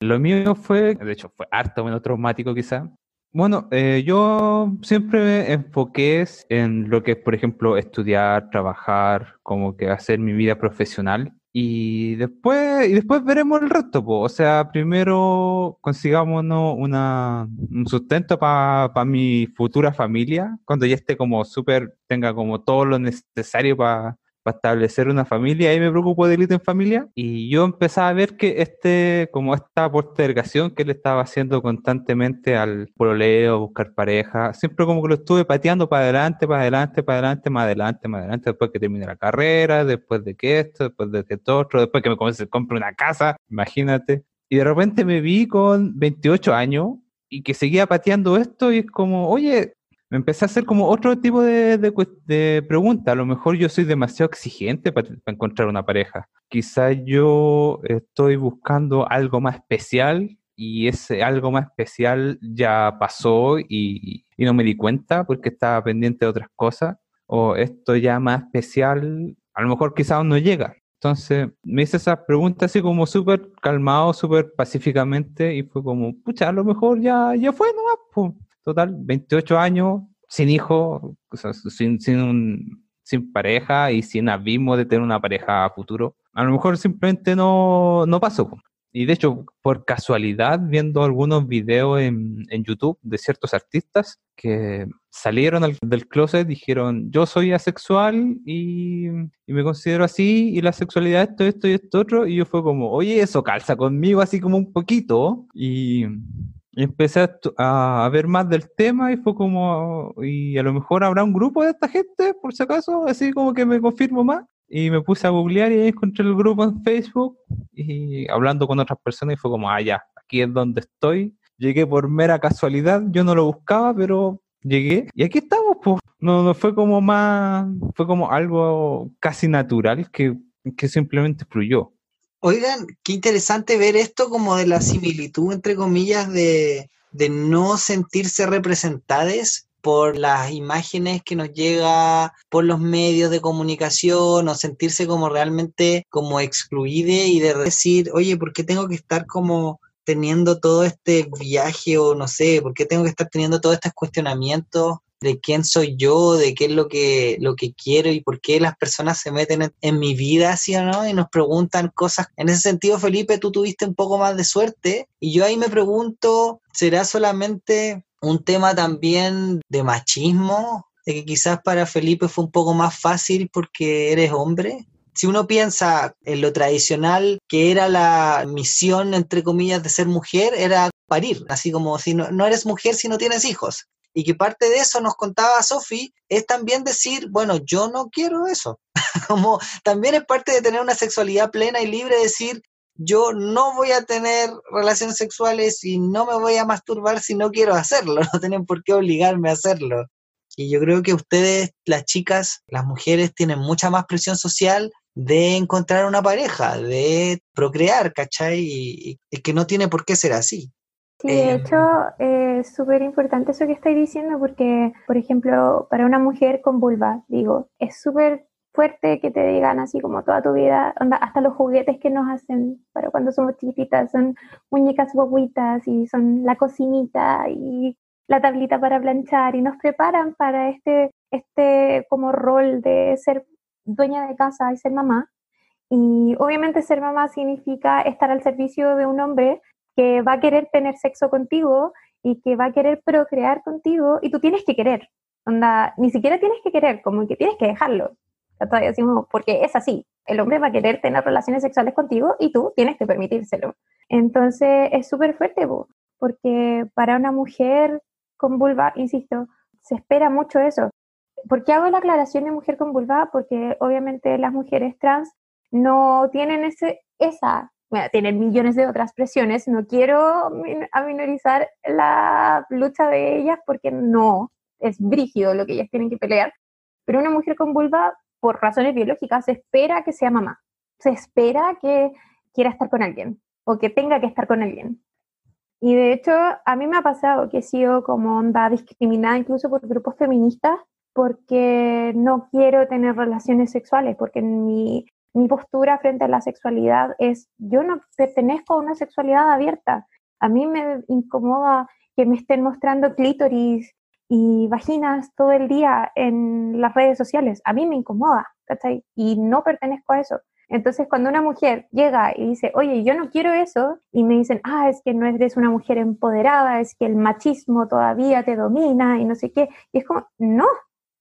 Lo mío fue, de hecho, fue harto menos traumático quizá. Bueno, eh, yo siempre me enfoqué en lo que es, por ejemplo, estudiar, trabajar, como que hacer mi vida profesional y después, y después veremos el resto, o sea, primero consigámonos una, un sustento para mi futura familia, cuando ya esté como súper, tenga como todo lo necesario para establecer una familia, ahí me preocupo del ítem familia, y yo empezaba a ver que este, como esta postergación que le estaba haciendo constantemente al proleo, buscar pareja, siempre como que lo estuve pateando para adelante, para adelante, para adelante, más adelante, más adelante, después que termine la carrera, después de que esto, después de que esto otro, después que me compre una casa, imagínate. Y de repente me vi con 28 años y que seguía pateando esto y es como, oye, me empecé a hacer como otro tipo de, de, de pregunta. A lo mejor yo soy demasiado exigente para, para encontrar una pareja. Quizás yo estoy buscando algo más especial y ese algo más especial ya pasó y, y no me di cuenta porque estaba pendiente de otras cosas. O esto ya más especial, a lo mejor quizás no llega. Entonces me hice esas preguntas así como súper calmado, súper pacíficamente y fue como, pucha, a lo mejor ya, ya fue nomás. po". Total, 28 años, sin hijo, o sea, sin, sin, un- sin pareja y sin abismo de tener una pareja a futuro. A lo mejor simplemente no, no pasó. Y de hecho, por casualidad, viendo algunos videos en, en YouTube de ciertos artistas que salieron al- del closet, dijeron, yo soy asexual y, y me considero así, y la sexualidad esto, esto y esto otro, y yo fue como, oye, eso calza conmigo así como un poquito, y empecé a, ver más del tema y fue como, y a lo mejor habrá un grupo de esta gente, por si acaso, así como que me confirmo más. Y me puse a googlear y encontré el grupo en Facebook y hablando con otras personas y fue como, ah, ya, aquí es donde estoy. Llegué por mera casualidad, yo no lo buscaba, pero llegué y aquí estamos, pues. No, no fue como más, fue como algo casi natural que, que simplemente fluyó. Oigan, qué interesante ver esto como de la similitud, entre comillas, de, de no sentirse representadas por las imágenes que nos llega por los medios de comunicación o sentirse como realmente como excluide y de decir, oye, ¿por qué tengo que estar como teniendo todo este viaje o no sé, por qué tengo que estar teniendo todos estos cuestionamientos de quién soy yo, de qué es lo que, lo que quiero y por qué las personas se meten en, mi vida, ¿sí o no? Y nos preguntan cosas. En ese sentido, Felipe, tú tuviste un poco más de suerte y yo ahí me pregunto, ¿será solamente un tema también de machismo? De que quizás para Felipe fue un poco más fácil porque eres hombre. Si uno piensa en lo tradicional que era la misión, entre comillas, de ser mujer, era parir, así como si no, no eres mujer si no tienes hijos. Y que parte de eso nos contaba Sofi, es también decir, bueno, yo no quiero eso. Como también es parte de tener una sexualidad plena y libre, decir, yo no voy a tener relaciones sexuales y no me voy a masturbar si no quiero hacerlo, no tienen por qué obligarme a hacerlo. Y yo creo que ustedes, las chicas, las mujeres, tienen mucha más presión social de encontrar una pareja, de procrear, ¿cachai? Y, y que no tiene por qué ser así. Sí, de Eh, hecho, eh, es súper importante eso que estáis diciendo porque, por ejemplo, para una mujer con vulva, digo, es súper fuerte que te digan así como toda tu vida, onda, hasta los juguetes que nos hacen para cuando somos chiquititas son muñecas guaguitas y son la cocinita y la tablita para planchar y nos preparan para este, este como rol de ser dueña de casa y ser mamá. Y obviamente ser mamá significa estar al servicio de un hombre que va a querer tener sexo contigo y que va a querer procrear contigo y tú tienes que querer. Onda, ni siquiera tienes que querer, como que tienes que dejarlo. Todavía decimos, porque es así. El hombre va a querer tener relaciones sexuales contigo y tú tienes que permitírselo. Entonces es súper fuerte, po, porque para una mujer con vulva, insisto, se espera mucho eso. ¿Por qué hago la aclaración de mujer con vulva? Porque obviamente las mujeres trans no tienen ese, esa, tienen millones de otras presiones. No quiero min- aminorizar la lucha de ellas porque no, es brígido lo que ellas tienen que pelear. Pero una mujer con vulva, por razones biológicas, se espera que sea mamá. Se espera que quiera estar con alguien o que tenga que estar con alguien. Y de hecho, a mí me ha pasado que he sido como onda discriminada incluso por grupos feministas porque no quiero tener relaciones sexuales, porque mi, mi postura frente a la sexualidad es, yo no pertenezco a una sexualidad abierta. A mí me incomoda que me estén mostrando clítoris y vaginas todo el día en las redes sociales. A mí me incomoda, ¿cachai? Y no pertenezco a eso. Entonces, cuando una mujer llega y dice, oye, yo no quiero eso, y me dicen, ah, es que no eres una mujer empoderada, es que el machismo todavía te domina y no sé qué, y es como, no,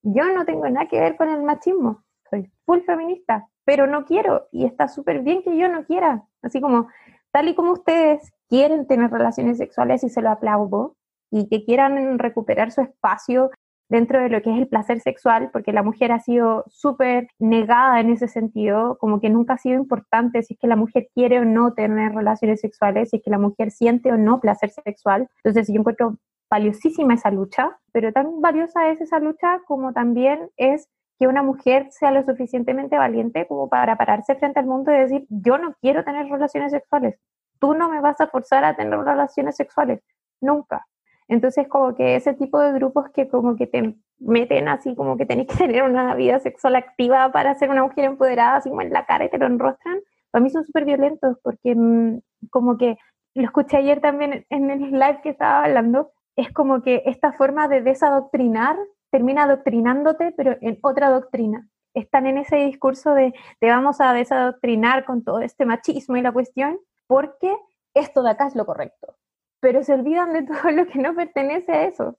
yo no tengo nada que ver con el machismo, soy full feminista, pero no quiero, y está súper bien que yo no quiera, así como, tal y como ustedes quieren tener relaciones sexuales y se lo aplaudo, y que quieran recuperar su espacio dentro de lo que es el placer sexual, porque la mujer ha sido súper negada en ese sentido, como que nunca ha sido importante si es que la mujer quiere o no tener relaciones sexuales, si es que la mujer siente o no placer sexual. Entonces yo encuentro valiosísima esa lucha, pero tan valiosa es esa lucha como también es que una mujer sea lo suficientemente valiente como para pararse frente al mundo y decir, yo no quiero tener relaciones sexuales, tú no me vas a forzar a tener relaciones sexuales, nunca. Entonces, como que ese tipo de grupos que como que te meten así, como que tenés que tener una vida sexual activa para ser una mujer empoderada, así como en la cara y te lo enrostran, para mí son súper violentos porque mm, como que lo escuché ayer también en el live que estaba hablando, es como que esta forma de desadoctrinar termina adoctrinándote, pero en otra doctrina. Están en ese discurso de te vamos a desadoctrinar con todo este machismo y la cuestión, porque esto de acá es lo correcto. Pero se olvidan de todo lo que no pertenece a eso.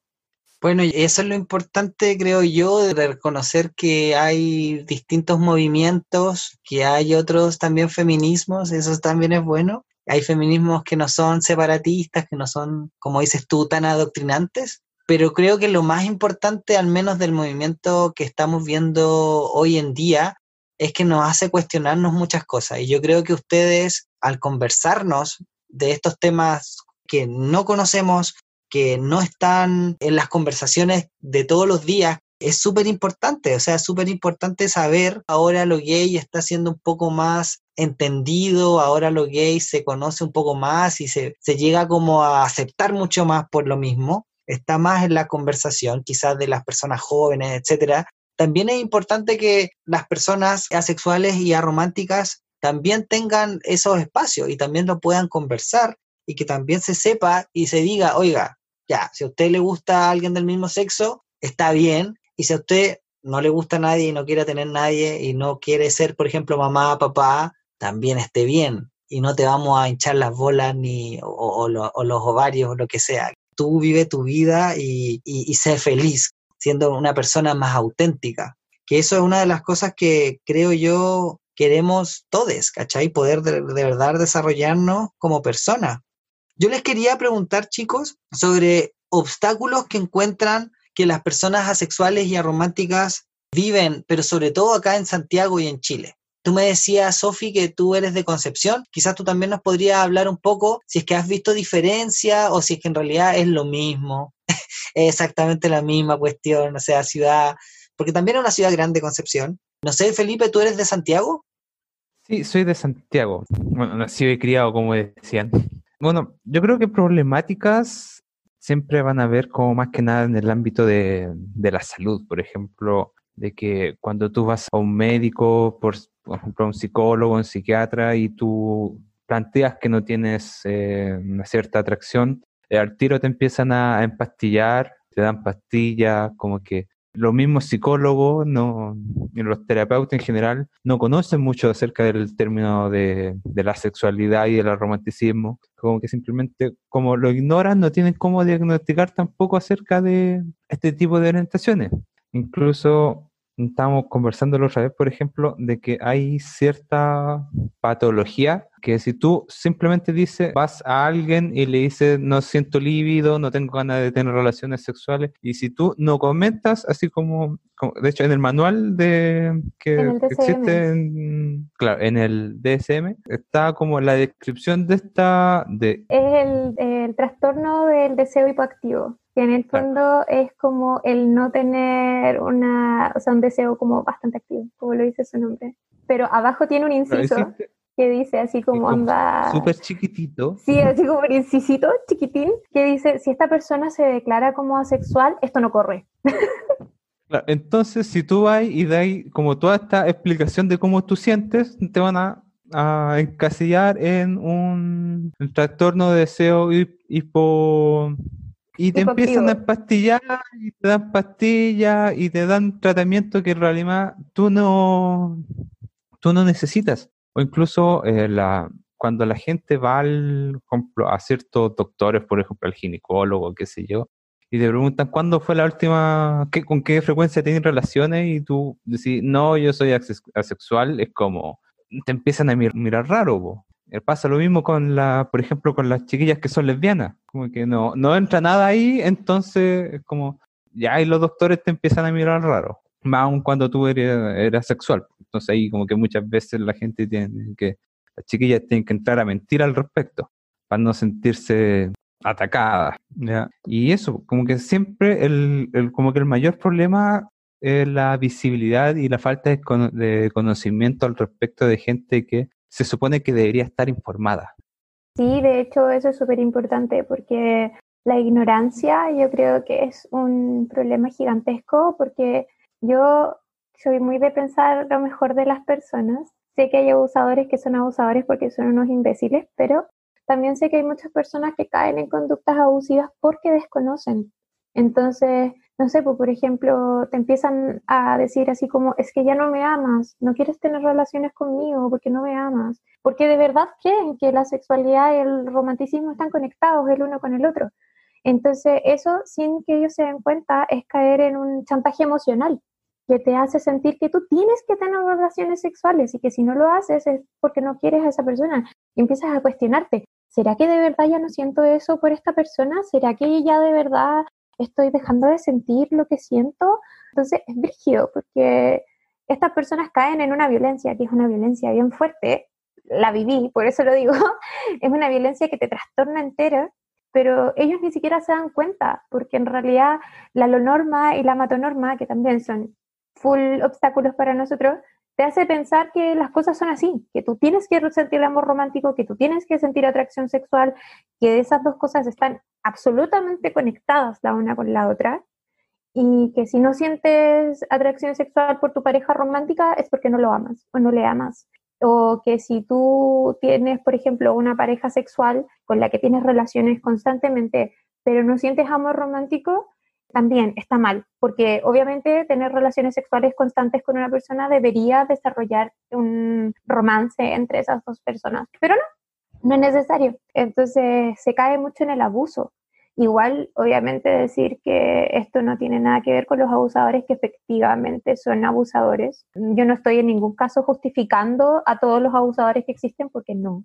Bueno, eso es lo importante, creo yo, de reconocer que hay distintos movimientos, que hay otros también feminismos, eso también es bueno. Hay feminismos que no son separatistas, que no son, como dices tú, tan adoctrinantes, pero creo que lo más importante, al menos del movimiento que estamos viendo hoy en día, es que nos hace cuestionarnos muchas cosas. Y yo creo que ustedes, al conversarnos de estos temas que no conocemos, que no están en las conversaciones de todos los días, es súper importante. O sea, es súper importante saber ahora lo gay está siendo un poco más entendido, ahora lo gay se conoce un poco más y se, se llega como a aceptar mucho más por lo mismo está más en la conversación, quizás de las personas jóvenes, etcétera. También es importante que las personas asexuales y arománticas también tengan esos espacios y también lo puedan conversar y que también se sepa y se diga, oiga, ya, si a usted le gusta a alguien del mismo sexo, está bien, y si a usted no le gusta a nadie y no quiere tener nadie y no quiere ser, por ejemplo, mamá, papá, también esté bien y no te vamos a hinchar las bolas ni o los ovarios o lo que sea tú vive tu vida y, sé feliz siendo una persona más auténtica. Que eso es una de las cosas que creo yo queremos todos, ¿cachai? Poder de, verdad desarrollarnos como personas. Yo les quería preguntar, chicos, sobre obstáculos que encuentran que las personas asexuales y arománticas viven, pero sobre todo acá en Santiago y en Chile. Tú me decías, Sofi, que tú eres de Concepción. Quizás tú también nos podrías hablar un poco si es que has visto diferencia o si es que en realidad es lo mismo. es exactamente la misma cuestión, o sea, ciudad, porque también es una ciudad grande, Concepción. No sé, Felipe, ¿tú eres de Santiago? Sí, soy de Santiago. Bueno, nacido y criado, como decían. Bueno, yo creo que problemáticas siempre van a haber como más que nada en el ámbito de, de la salud, por ejemplo, de que cuando tú vas a un médico, por, ejemplo, a un psicólogo, un psiquiatra, y tú planteas que no tienes eh, una cierta atracción, eh, al tiro te empiezan a, empastillar, te dan pastillas, como que los mismos psicólogos no, los terapeutas en general no conocen mucho acerca del término de, de, la sexualidad y del romanticismo, como que simplemente como lo ignoran, no tienen cómo diagnosticar tampoco acerca de este tipo de orientaciones. Incluso Estamos conversando la otra vez, por ejemplo, de que hay cierta patología que si tú simplemente dices, vas a alguien y le dices, no siento lívido, no tengo ganas de tener relaciones sexuales, y si tú no comentas, así como, de hecho, en el manual de que existe, en, claro, en el DSM, está como la descripción de esta... De, es el, el trastorno del deseo hipoactivo que en el fondo es como el no tener una, o sea, un deseo como bastante activo, como lo dice su nombre. Pero abajo tiene un inciso que dice así como, anda... Súper chiquitito. Sí, así como un incisito chiquitín, que dice, si esta persona se declara como asexual, esto no corre. entonces, si tú vas y das como toda esta explicación de cómo tú sientes, te van a, a encasillar en un, trastorno de deseo hipo y te empiezan a pastillar y te dan pastillas y te dan tratamiento que en realidad tú no, tú no necesitas. O incluso eh, la, cuando la gente va al, a ciertos doctores, por ejemplo, al ginecólogo, qué sé yo, y te preguntan cuándo fue la última, qué, con qué frecuencia tienen relaciones, y tú decís, no, yo soy asexual, es como, te empiezan a mirar raro, eh, pasa lo mismo con la, por ejemplo, con las chiquillas que son lesbianas, como que no, no entra nada ahí, entonces como ya y los doctores te empiezan a mirar raro, más aún cuando tú eres, eras sexual. Entonces ahí como que muchas veces la gente tiene que, las chiquillas tienen que entrar a mentir al respecto, para no sentirse atacada. ¿ya? Y eso, como que siempre el, el- como que el mayor problema es la visibilidad y la falta de conocimiento al respecto de gente que se supone que debería estar informada. Sí, de hecho eso es súper importante porque la ignorancia yo creo que es un problema gigantesco porque yo soy muy de pensar lo mejor de las personas. Sé que hay abusadores que son abusadores porque son unos imbéciles, pero también sé que hay muchas personas que caen en conductas abusivas porque desconocen. Entonces, no sé, pues por ejemplo, te empiezan a decir así como, es que ya no me amas, no quieres tener relaciones conmigo porque no me amas, porque de verdad creen que la sexualidad y el romanticismo están conectados el uno con el otro. Entonces, eso, sin que ellos se den cuenta, es caer en un chantaje emocional que te hace sentir que tú tienes que tener relaciones sexuales y que si no lo haces es porque no quieres a esa persona. Y empiezas a cuestionarte, ¿será que de verdad ya no siento eso por esta persona? ¿Será que ya de verdad estoy dejando de sentir lo que siento? Entonces es brígido porque estas personas caen en una violencia, que es una violencia bien fuerte, la viví, por eso lo digo, es una violencia que te trastorna entera, pero ellos ni siquiera se dan cuenta, porque en realidad la lonorma y la matonorma, que también son full obstáculos para nosotros, te hace pensar que las cosas son así, que tú tienes que sentir amor romántico, que tú tienes que sentir atracción sexual, que esas dos cosas están absolutamente conectadas la una con la otra, y que si no sientes atracción sexual por tu pareja romántica es porque no lo amas o no le amas. O que si tú tienes, por ejemplo, una pareja sexual con la que tienes relaciones constantemente, pero no sientes amor romántico, también está mal, porque obviamente tener relaciones sexuales constantes con una persona debería desarrollar un romance entre esas dos personas, pero no, no es necesario. Entonces se cae mucho en el abuso. Igual, obviamente, decir que esto no tiene nada que ver con los abusadores que efectivamente son abusadores. Yo no estoy en ningún caso justificando a todos los abusadores que existen porque no.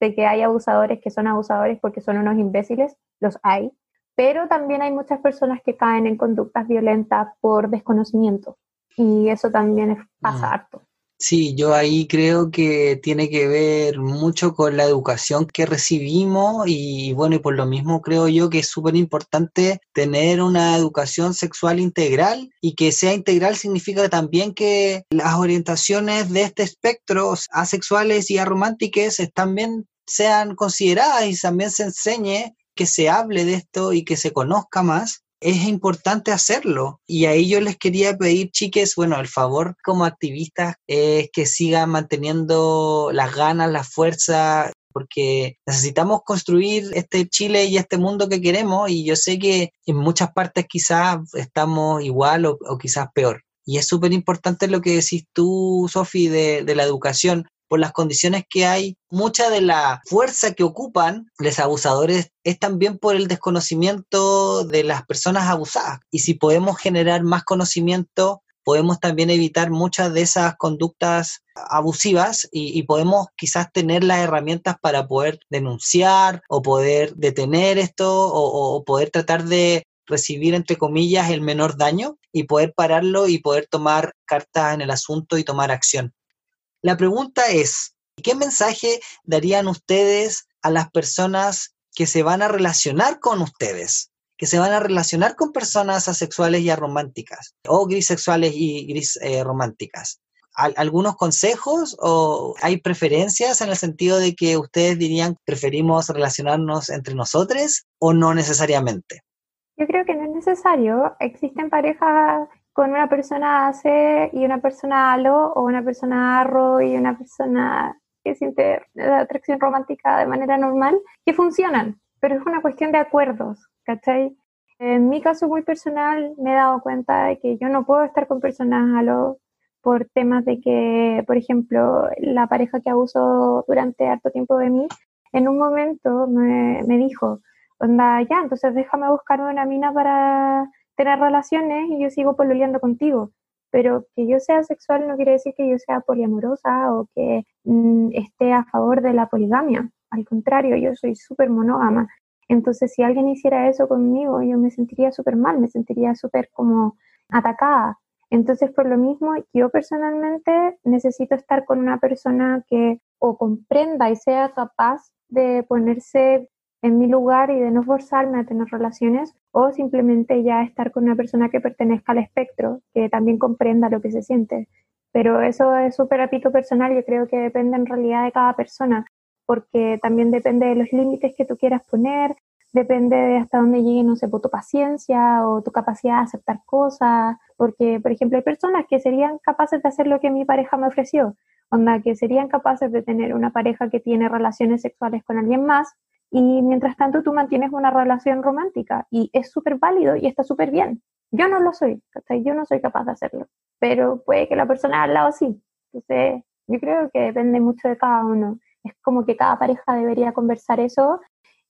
De que hay abusadores que son abusadores porque son unos imbéciles, los hay, pero también hay muchas personas que caen en conductas violentas por desconocimiento y eso también es- pasa Mm. harto. Sí, yo ahí creo que tiene que ver mucho con la educación que recibimos y bueno, y por lo mismo creo yo que es súper importante tener una educación sexual integral y que sea integral significa también que las orientaciones de este espectro asexuales y arománticas también sean consideradas y también se enseñe que se hable de esto y que se conozca más es importante hacerlo. Y ahí yo les quería pedir, chiques, bueno, el favor como activistas es que sigan manteniendo las ganas, la fuerza, porque necesitamos construir este Chile y este mundo que queremos y yo sé que en muchas partes quizás estamos igual o, o quizás peor. Y es súper importante lo que decís tú, Sofi, de la educación, por las condiciones que hay, mucha de la fuerza que ocupan los abusadores es también por el desconocimiento de las personas abusadas. Y si podemos generar más conocimiento, podemos también evitar muchas de esas conductas abusivas y, podemos quizás tener las herramientas para poder denunciar o poder detener esto o, o poder tratar de recibir, entre comillas, el menor daño y poder pararlo y poder tomar cartas en el asunto y tomar acción. La pregunta es, ¿qué mensaje darían ustedes a las personas que se van a relacionar con ustedes? Que se van a relacionar con personas asexuales y arománticas, o grisexuales y gris eh, románticas. ¿Al- ¿Algunos consejos o hay preferencias en el sentido de que ustedes dirían preferimos relacionarnos entre nosotros o no necesariamente? Yo creo que no es necesario. Existen parejas con una persona AC y una persona ALO, o una persona ARRO y una persona que siente la atracción romántica de manera normal, que funcionan, pero es una cuestión de acuerdos, ¿cachai? En mi caso muy personal me he dado cuenta de que yo no puedo estar con personas ALO por temas de que, por ejemplo, la pareja que abusó durante harto tiempo de mí, en un momento me, me dijo, onda, ya, entonces déjame buscar una mina para tener relaciones y yo sigo pololeando contigo. Pero que yo sea sexual no quiere decir que yo sea poliamorosa o que mm, esté a favor de la poligamia. Al contrario, yo soy súper monógama. Entonces, si alguien hiciera eso conmigo, yo me sentiría súper mal, me sentiría súper como atacada. Entonces, por lo mismo, yo personalmente necesito estar con una persona que o comprenda y sea capaz de ponerse en mi lugar y de no forzarme a tener relaciones o simplemente ya estar con una persona que pertenezca al espectro, que también comprenda lo que se siente. Pero eso es súper apito personal, yo creo que depende en realidad de cada persona, porque también depende de los límites que tú quieras poner, depende de hasta dónde llegue, no sé, tu paciencia o tu capacidad de aceptar cosas, porque, por ejemplo, hay personas que serían capaces de hacer lo que mi pareja me ofreció, onda, que serían capaces de tener una pareja que tiene relaciones sexuales con alguien más, y mientras tanto tú mantienes una relación romántica, y es súper válido y está súper bien. Yo no lo soy, yo no soy capaz de hacerlo, pero puede que la persona al lado sí. Entonces, yo creo que depende mucho de cada uno. Es como que cada pareja debería conversar eso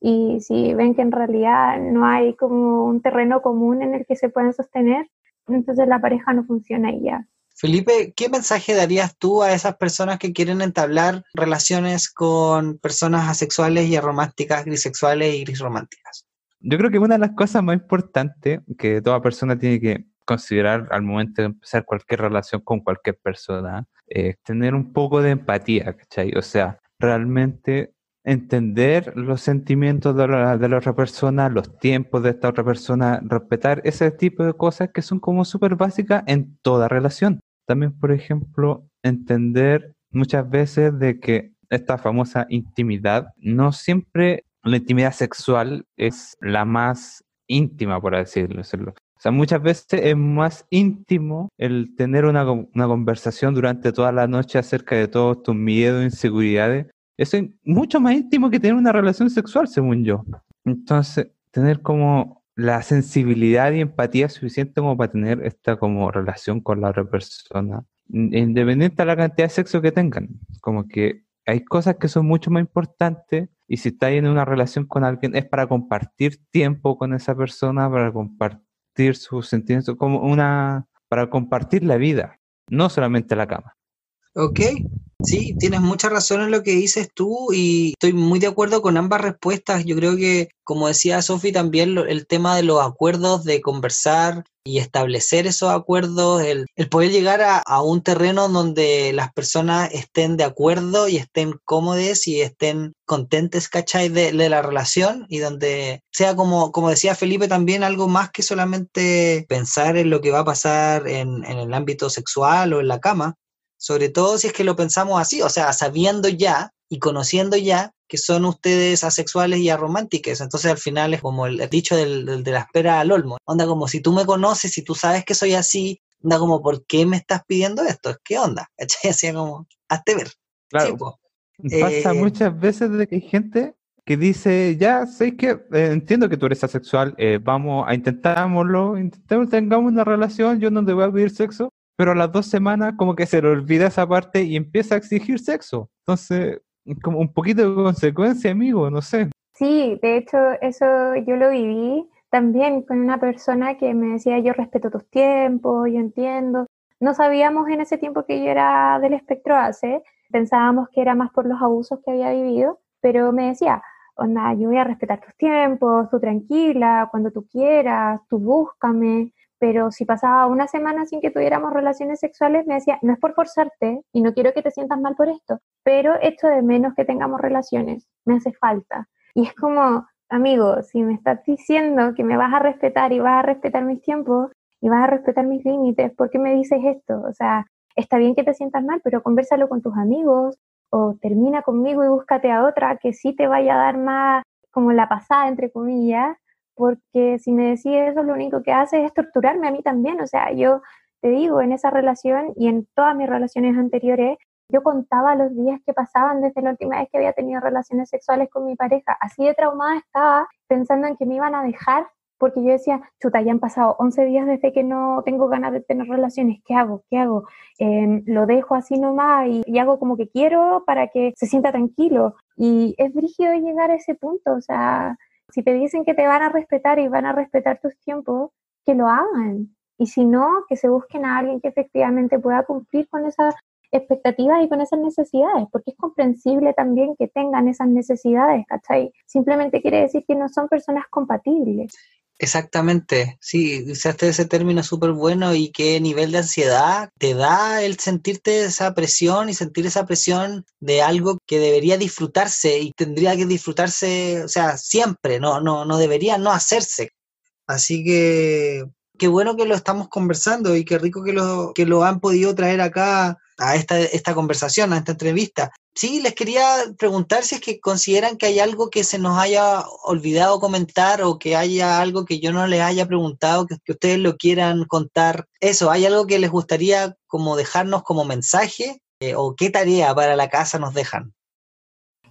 y si ven que en realidad no hay como un terreno común en el que se puedan sostener, entonces la pareja no funciona y ya. Felipe, ¿qué mensaje darías tú a esas personas que quieren entablar relaciones con personas asexuales y arománticas, grisexuales y grisrománticas? Yo creo que una de las cosas más importantes que toda persona tiene que considerar al momento de empezar cualquier relación con cualquier persona es tener un poco de empatía, ¿cachai? O sea, realmente entender los sentimientos de la, de otra persona, los tiempos de esta otra persona, respetar ese tipo de cosas que son como súper básicas en toda relación. También, por ejemplo, entender muchas veces de que esta famosa intimidad, no siempre la intimidad sexual es la más íntima, por así decirlo. O sea, muchas veces es más íntimo el tener una, una conversación durante toda la noche acerca de todos tus miedos, inseguridades, eso es mucho más íntimo que tener una relación sexual, según yo. Entonces, tener como la sensibilidad y empatía suficiente como para tener esta como relación con la otra persona, independiente de la cantidad de sexo que tengan. Como que hay cosas que son mucho más importantes y si estás en una relación con alguien es para compartir tiempo con esa persona, para compartir sus sentimientos, como una, para compartir la vida, no solamente la cama. Ok, sí, tienes mucha razón en lo que dices tú y estoy muy de acuerdo con ambas respuestas. Yo creo que, como decía Sofi, también el tema de los acuerdos, de conversar y establecer esos acuerdos, el, poder llegar a, un terreno donde las personas estén de acuerdo y estén cómodes y estén contentes, ¿cachai? De, la relación y donde sea como, como decía Felipe también algo más que solamente pensar en lo que va a pasar en, en el ámbito sexual o en la cama, sobre todo si es que lo pensamos así, o sea, sabiendo ya y conociendo ya que son ustedes asexuales y arománticas. Entonces al final es como el, dicho del, de la espera al olmo. Onda como si tú me conoces, si tú sabes que soy así, onda como, ¿por qué me estás pidiendo esto? ¿Qué onda? Así como, hazte ver. Claro. Pasa eh, muchas veces de que hay gente que dice, ya sé que eh, entiendo que tú eres asexual, eh, vamos a intentámoslo, intentemos, tengamos una relación, yo no te voy a pedir sexo, pero a las dos semanas como que se le olvida esa parte y empieza a exigir sexo. Entonces, como un poquito de consecuencia, amigo, no sé. Sí, de hecho, eso yo lo viví también con una persona que me decía, yo respeto tus tiempos, yo entiendo. No sabíamos en ese tiempo que yo era del espectro ACE, pensábamos que era más por los abusos que había vivido, pero me decía, onda, yo voy a respetar tus tiempos, tú tranquila, cuando tú quieras, tú búscame pero si pasaba una semana sin que tuviéramos relaciones sexuales, me decía, no es por forzarte y no quiero que te sientas mal por esto, pero esto de menos que tengamos relaciones, me hace falta. Y es como, amigo, si me estás diciendo que me vas a respetar y vas a respetar mis tiempos y vas a respetar mis límites, ¿por qué me dices esto? O sea, está bien que te sientas mal, pero conversalo con tus amigos o termina conmigo y búscate a otra que sí te vaya a dar más como la pasada, entre comillas, porque si me decís eso, lo único que hace es torturarme a mí también. O sea, yo te digo, en esa relación y en todas mis relaciones anteriores, yo contaba los días que pasaban desde la última vez que había tenido relaciones sexuales con mi pareja. Así de traumada estaba pensando en que me iban a dejar porque yo decía, chuta, ya han pasado 11 días desde que no tengo ganas de tener relaciones, ¿qué hago? ¿Qué hago? Em, lo dejo así nomás y, y, hago como que quiero para que se sienta tranquilo. Y es brígido llegar a ese punto, o sea, si te dicen que te van a respetar y van a respetar tus tiempos, que lo hagan. Y si no, que se busquen a alguien que efectivamente pueda cumplir con esas expectativas y con esas necesidades, porque es comprensible también que tengan esas necesidades, ¿cachai? Simplemente quiere decir que no son personas compatibles. Exactamente, sí, usaste ese término súper bueno y qué nivel de ansiedad te da el sentirte esa presión y sentir esa presión de algo que debería disfrutarse y tendría que disfrutarse, o sea, siempre, no, no, no debería no hacerse. Así que qué bueno que lo estamos conversando y qué rico que lo, que lo han podido traer acá a esta, esta conversación, a esta entrevista. Sí, les quería preguntar si es que consideran que hay algo que se nos haya olvidado comentar o que haya algo que yo no les haya preguntado, que, ustedes lo quieran contar. Eso, ¿hay algo que les gustaría como dejarnos como mensaje eh, o qué tarea para la casa nos dejan?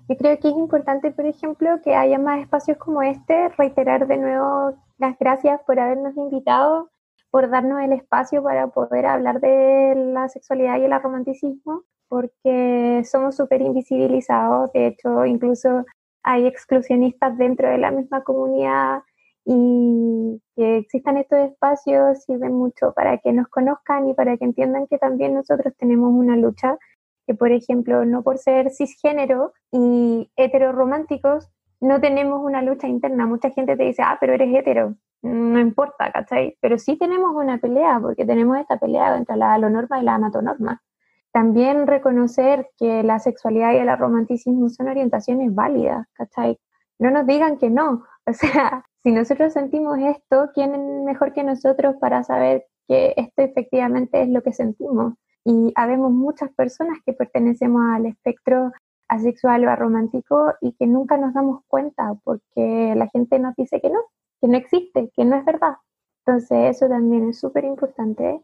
Yo creo que es importante, por ejemplo, que haya más espacios como este, reiterar de nuevo las gracias por habernos invitado, por darnos el espacio para poder hablar de la sexualidad y el romanticismo porque somos súper invisibilizados, de hecho incluso hay exclusionistas dentro de la misma comunidad y que existan estos espacios sirven mucho para que nos conozcan y para que entiendan que también nosotros tenemos una lucha, que por ejemplo no por ser cisgénero y heterorománticos no tenemos una lucha interna. Mucha gente te dice, ah, pero eres hetero, no importa, ¿cachai? Pero sí tenemos una pelea, porque tenemos esta pelea entre la alonorma y la amatonorma. También reconocer que la sexualidad y el romanticismo son orientaciones válidas, ¿cachai? No nos digan que no. O sea, si nosotros sentimos esto, ¿quién es mejor que nosotros para saber que esto efectivamente es lo que sentimos? Y habemos muchas personas que pertenecemos al espectro asexual o aromántico y que nunca nos damos cuenta porque la gente nos dice que no, que no existe, que no es verdad. Entonces eso también es súper importante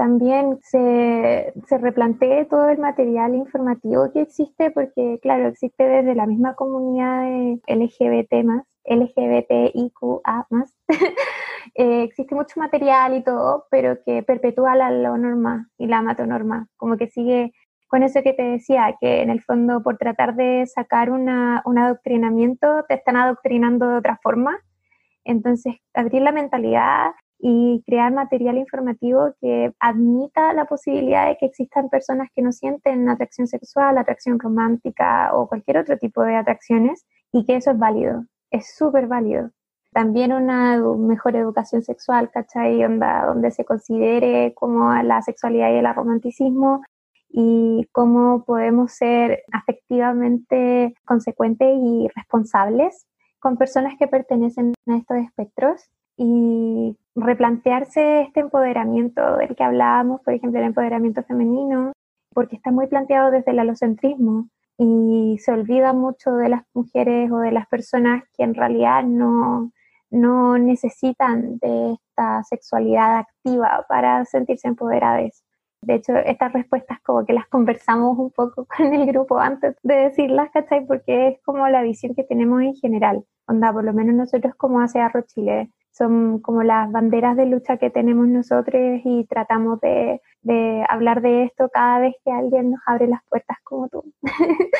también se, se replantee todo el material informativo que existe, porque claro, existe desde la misma comunidad de LGBT más, LGBTIQA más, eh, existe mucho material y todo, pero que perpetúa la norma y la matonorma, como que sigue con eso que te decía, que en el fondo por tratar de sacar una, un adoctrinamiento te están adoctrinando de otra forma. Entonces, abrir la mentalidad y crear material informativo que admita la posibilidad de que existan personas que no sienten atracción sexual, atracción romántica o cualquier otro tipo de atracciones y que eso es válido, es súper válido. También una mejor educación sexual, ¿cachai? Donde se considere como la sexualidad y el romanticismo y cómo podemos ser afectivamente consecuentes y responsables con personas que pertenecen a estos espectros y replantearse este empoderamiento del que hablábamos, por ejemplo, el empoderamiento femenino, porque está muy planteado desde el alocentrismo y se olvida mucho de las mujeres o de las personas que en realidad no, no necesitan de esta sexualidad activa para sentirse empoderadas. De hecho, estas respuestas como que las conversamos un poco con el grupo antes de decirlas, ¿cachai? Porque es como la visión que tenemos en general. Onda, por lo menos nosotros como hace Arro Chile, son como las banderas de lucha que tenemos nosotros y tratamos de, hablar de esto cada vez que alguien nos abre las puertas como tú.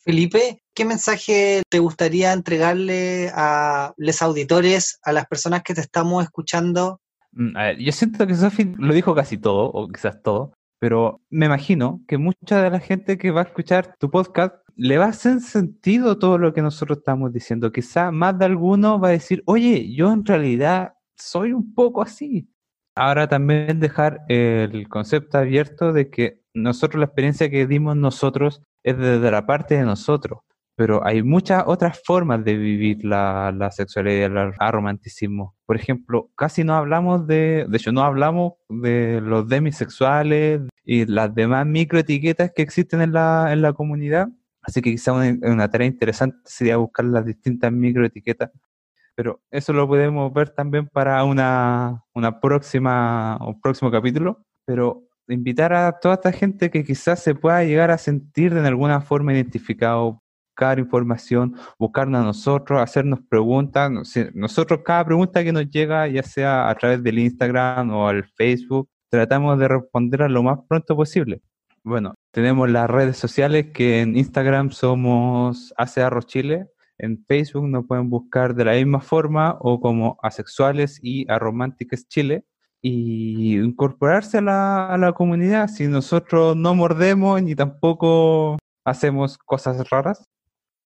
Felipe, ¿qué mensaje te gustaría entregarle a los auditores, a las personas que te estamos escuchando? Mm, yo siento que Sofi lo dijo casi todo, o quizás todo, pero me imagino que mucha de la gente que va a escuchar tu podcast le va a hacer sentido todo lo que nosotros estamos diciendo. Quizá más de alguno va a decir, oye, yo en realidad soy un poco así. Ahora también dejar el concepto abierto de que nosotros la experiencia que dimos nosotros es desde la parte de nosotros, pero hay muchas otras formas de vivir la, la sexualidad y el aromanticismo. Por ejemplo, casi no hablamos de, de hecho no hablamos de los demisexuales y las demás microetiquetas que existen en la, en la comunidad Así que quizá una, tarea interesante sería buscar las distintas microetiquetas, pero eso lo podemos ver también para una, una próxima, un próximo capítulo, pero invitar a toda esta gente que quizás se pueda llegar a sentir de alguna forma identificado, buscar información, buscarnos a nosotros, hacernos preguntas. Nosotros cada pregunta que nos llega, ya sea a través del Instagram o al Facebook, tratamos de responderla lo más pronto posible. Bueno, tenemos las redes sociales que en Instagram somos Hace Arroz Chile, en Facebook nos pueden buscar de la misma forma o como Asexuales y Arománticas Chile y incorporarse a la, a la comunidad si nosotros no mordemos ni tampoco hacemos cosas raras.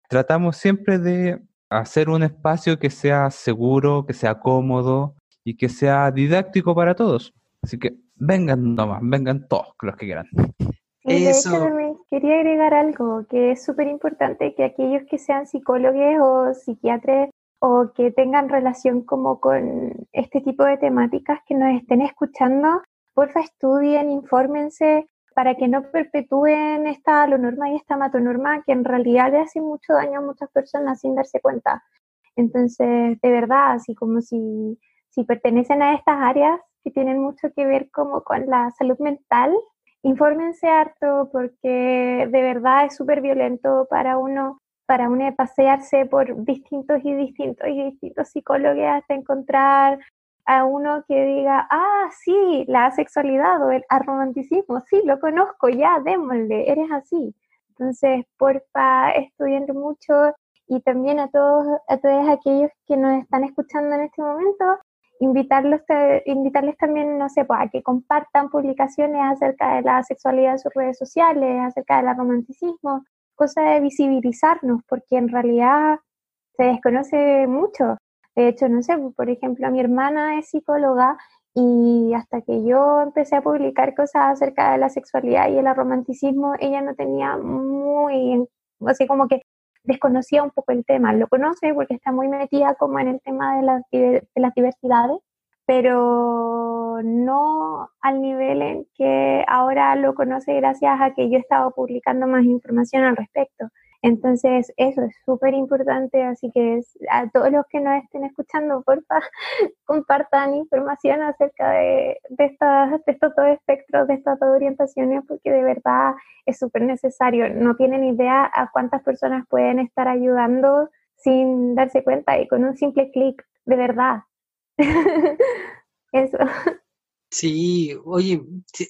Tratamos siempre de hacer un espacio que sea seguro, que sea cómodo y que sea didáctico para todos. Así que vengan nomás, vengan todos los que quieran. Y de Eso. hecho, también quería agregar algo que es súper importante, que aquellos que sean psicólogos o psiquiatras o que tengan relación como con este tipo de temáticas que nos estén escuchando, porfa estudien, infórmense para que no perpetúen esta alonorma y esta matonorma que en realidad le hace mucho daño a muchas personas sin darse cuenta. Entonces, de verdad, así como si, si pertenecen a estas áreas que tienen mucho que ver como con la salud mental, infórmense harto porque de verdad es súper violento para uno, para uno pasearse por distintos y distintos y distintos psicólogos hasta encontrar a uno que diga, ah, sí, la sexualidad o el romanticismo, sí, lo conozco, ya, démosle, eres así. Entonces, porfa, estudiando mucho y también a todos, a todos aquellos que nos están escuchando en este momento, invitarlos, ta- invitarles también, no sé, pues, a que compartan publicaciones acerca de la sexualidad en sus redes sociales, acerca del romanticismo, cosa de visibilizarnos, porque en realidad se desconoce mucho. De hecho, no sé, por ejemplo, mi hermana es psicóloga y hasta que yo empecé a publicar cosas acerca de la sexualidad y el romanticismo, ella no tenía muy, así como que desconocía un poco el tema. Lo conoce porque está muy metida como en el tema de las, de las diversidades, pero no al nivel en que ahora lo conoce gracias a que yo he estado publicando más información al respecto. Entonces, eso es súper importante, así que a todos los que nos estén escuchando, porfa, compartan información acerca de, de, estas, estos dos espectros, de estas dos orientaciones, porque de verdad es súper necesario. No tienen idea a cuántas personas pueden estar ayudando sin darse cuenta y con un simple clic, de verdad. Eso. Sí, oye,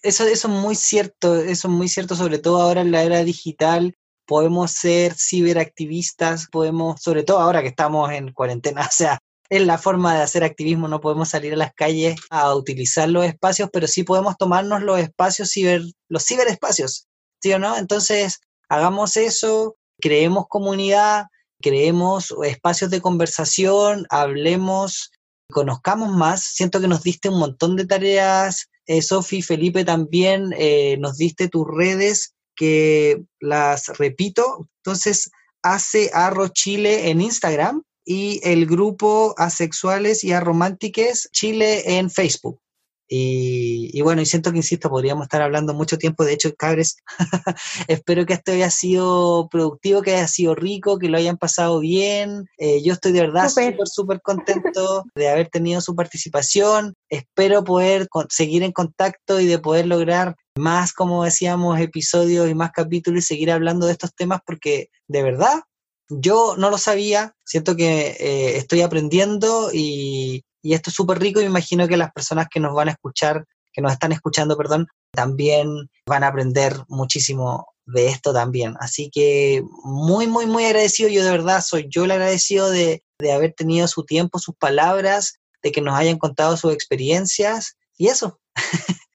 eso, eso es muy cierto, eso es muy cierto, sobre todo ahora en la era digital. Podemos ser ciberactivistas, podemos, sobre todo ahora que estamos en cuarentena, o sea, es la forma de hacer activismo, no podemos salir a las calles a utilizar los espacios, pero sí podemos tomarnos los espacios ciber, los ciberespacios, ¿sí o no? Entonces, hagamos eso, creemos comunidad, creemos espacios de conversación, hablemos, conozcamos más. Siento que nos diste un montón de tareas, eh, Sofi, Felipe también, eh, nos diste tus redes que las repito. Entonces, hace Arro Chile en Instagram y el grupo Asexuales y Aromántiques Chile en Facebook. Y, y bueno, y siento que, insisto, podríamos estar hablando mucho tiempo. De hecho, cabres, espero que esto haya sido productivo, que haya sido rico, que lo hayan pasado bien. Eh, yo estoy de verdad Súper. súper, contento de haber tenido su participación. Espero poder con- seguir en contacto y de poder lograr más, como decíamos, episodios y más capítulos y seguir hablando de estos temas porque de verdad yo no lo sabía, siento que eh, estoy aprendiendo y, y esto es súper rico y me imagino que las personas que nos van a escuchar, que nos están escuchando, perdón, también van a aprender muchísimo de esto también. Así que muy, muy, muy agradecido. Yo de verdad soy yo el agradecido de, de haber tenido su tiempo, sus palabras, de que nos hayan contado sus experiencias y eso.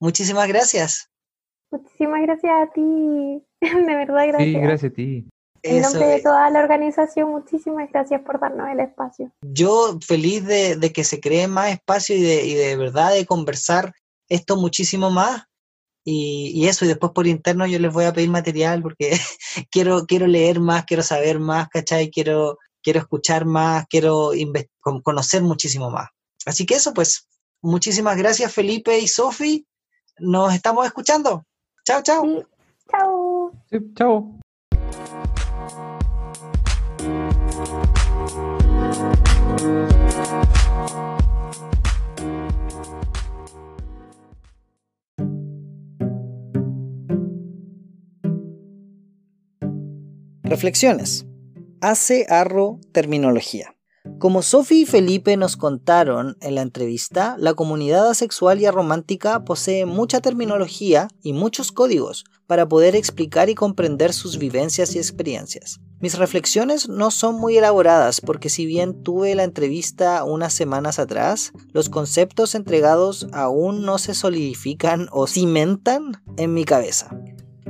Muchísimas gracias. Muchísimas gracias a ti. De verdad, gracias. Sí, gracias a ti. En Eso nombre de es. toda la organización, muchísimas gracias por darnos el espacio. yo feliz de, de que se cree más espacio y de, y de verdad de conversar esto muchísimo más. Y, y eso, y después por interno yo les voy a pedir material porque quiero, quiero leer más, quiero saber más, ¿cachai? Quiero, quiero escuchar más, quiero conocer muchísimo más. Así que eso, pues, muchísimas gracias Felipe y Sofi. Nos estamos escuchando. Chao, chao. Sí. Chao. Sí, chao. Reflexiones. Hace arro terminología. Como Sophie y Felipe nos contaron en la entrevista, la comunidad asexual y aromántica posee mucha terminología y muchos códigos para poder explicar y comprender sus vivencias y experiencias. Mis reflexiones no son muy elaboradas porque si bien tuve la entrevista unas semanas atrás, los conceptos entregados aún no se solidifican o cimentan en mi cabeza.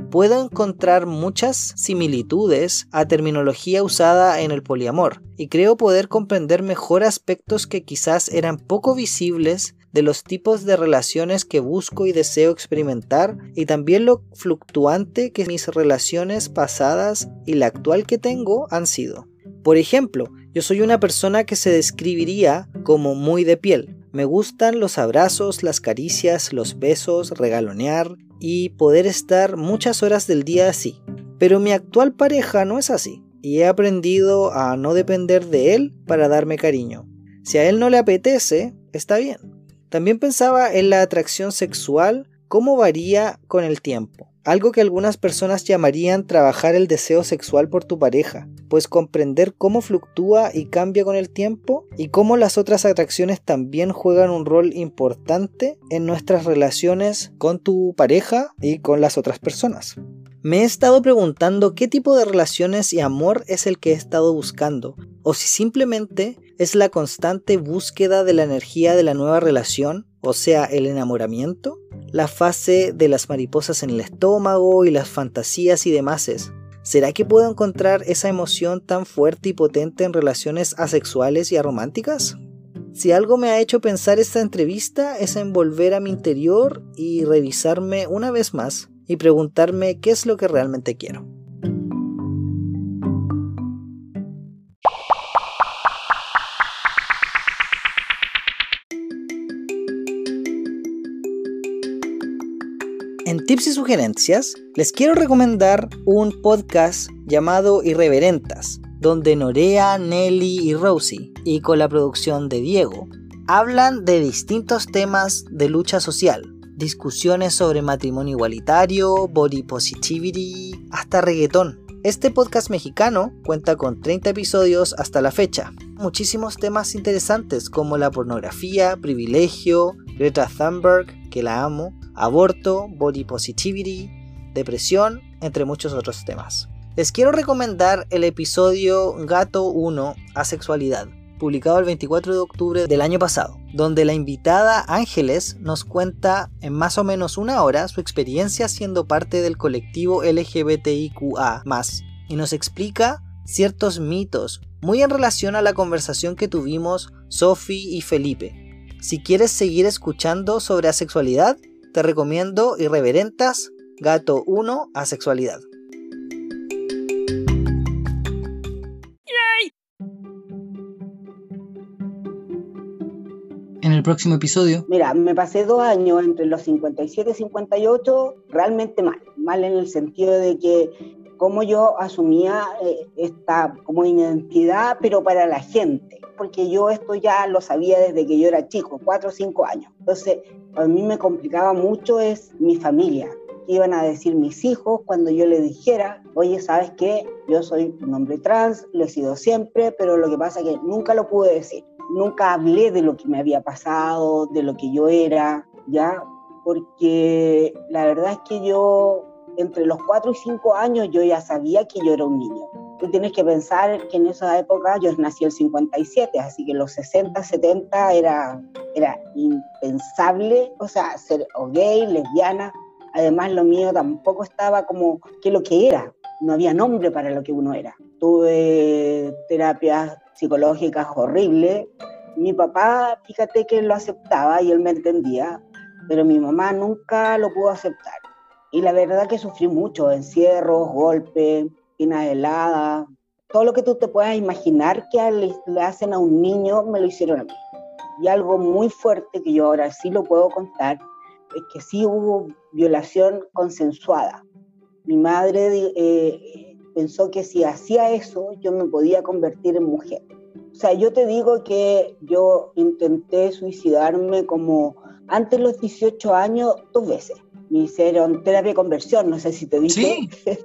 Puedo encontrar muchas similitudes a terminología usada en el poliamor y creo poder comprender mejor aspectos que quizás eran poco visibles de los tipos de relaciones que busco y deseo experimentar y también lo fluctuante que mis relaciones pasadas y la actual que tengo han sido. Por ejemplo, yo soy una persona que se describiría como muy de piel. Me gustan los abrazos, las caricias, los besos, regalonear y poder estar muchas horas del día así. Pero mi actual pareja no es así y he aprendido a no depender de él para darme cariño. Si a él no le apetece, está bien. También pensaba en la atracción sexual, cómo varía con el tiempo. Algo que algunas personas llamarían trabajar el deseo sexual por tu pareja, pues comprender cómo fluctúa y cambia con el tiempo y cómo las otras atracciones también juegan un rol importante en nuestras relaciones con tu pareja y con las otras personas. Me he estado preguntando qué tipo de relaciones y amor es el que he estado buscando, o si simplemente es la constante búsqueda de la energía de la nueva relación, o sea, el enamoramiento, la fase de las mariposas en el estómago y las fantasías y demás. ¿Será que puedo encontrar esa emoción tan fuerte y potente en relaciones asexuales y arománticas? Si algo me ha hecho pensar esta entrevista es en volver a mi interior y revisarme una vez más y preguntarme qué es lo que realmente quiero. Tips y sugerencias, les quiero recomendar un podcast llamado Irreverentas, donde Norea, Nelly y Rosie, y con la producción de Diego, hablan de distintos temas de lucha social, discusiones sobre matrimonio igualitario, body positivity, hasta reggaetón. Este podcast mexicano cuenta con 30 episodios hasta la fecha. Muchísimos temas interesantes como la pornografía, privilegio, Greta Thunberg, que la amo, aborto, body positivity, depresión, entre muchos otros temas. Les quiero recomendar el episodio Gato 1, Asexualidad, publicado el 24 de octubre del año pasado, donde la invitada Ángeles nos cuenta en más o menos una hora su experiencia siendo parte del colectivo LGBTIQA, y nos explica ciertos mitos muy en relación a la conversación que tuvimos Sophie y Felipe. Si quieres seguir escuchando sobre asexualidad, te recomiendo Irreverentas Gato 1 Asexualidad. en el próximo episodio? Mira, me pasé dos años entre los 57 y 58 realmente mal. Mal en el sentido de que como yo asumía eh, esta como identidad, pero para la gente, porque yo esto ya lo sabía desde que yo era chico, cuatro o cinco años. Entonces, a mí me complicaba mucho es mi familia. ¿Qué iban a decir mis hijos cuando yo les dijera, oye, ¿sabes qué? Yo soy un hombre trans, lo he sido siempre, pero lo que pasa es que nunca lo pude decir nunca hablé de lo que me había pasado, de lo que yo era, ¿ya? Porque la verdad es que yo, entre los 4 y 5 años, yo ya sabía que yo era un niño. Tú tienes que pensar que en esa época yo nací en el 57, así que los 60, 70 era, era impensable, o sea, ser o gay, lesbiana. Además, lo mío tampoco estaba como que lo que era, no había nombre para lo que uno era. Tuve terapias psicológicas horribles. Mi papá, fíjate que lo aceptaba y él me entendía, pero mi mamá nunca lo pudo aceptar. Y la verdad que sufrí mucho, encierros, golpes, pinas heladas, todo lo que tú te puedas imaginar que le, hacen a un niño, me lo hicieron a mí. Y algo muy fuerte que yo ahora sí lo puedo contar, es que sí hubo violación consensuada. Mi madre eh, pensó que si hacía eso yo me podía convertir en mujer. O sea, yo te digo que yo intenté suicidarme como antes de los 18 años dos veces. Me hicieron terapia de conversión, no sé si te dije. Sí.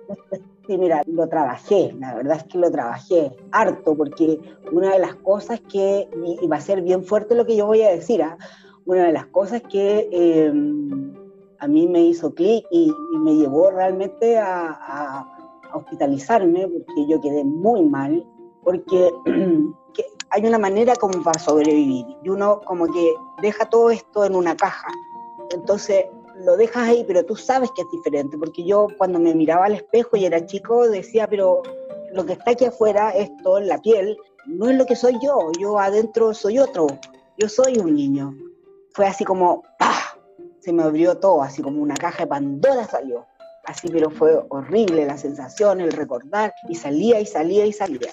sí, mira, lo trabajé, la verdad es que lo trabajé harto, porque una de las cosas que, y va a ser bien fuerte lo que yo voy a decir, ¿ah? una de las cosas que em, a mí me hizo clic y, me llevó realmente a hospitalizarme porque yo quedé muy mal, porque hay una manera como para sobrevivir y uno como que deja todo esto en una caja. Entonces lo dejas ahí, pero tú sabes que es diferente, porque yo cuando me miraba al espejo y era chico decía, pero lo que está aquí afuera, esto, en la piel, no es lo que soy yo, yo adentro soy otro, yo soy un niño. Fue así como, ¡pah! Se me abrió todo, así como una caja de Pandora salió. Así, pero fue horrible la sensación, el recordar, y salía y salía y salía.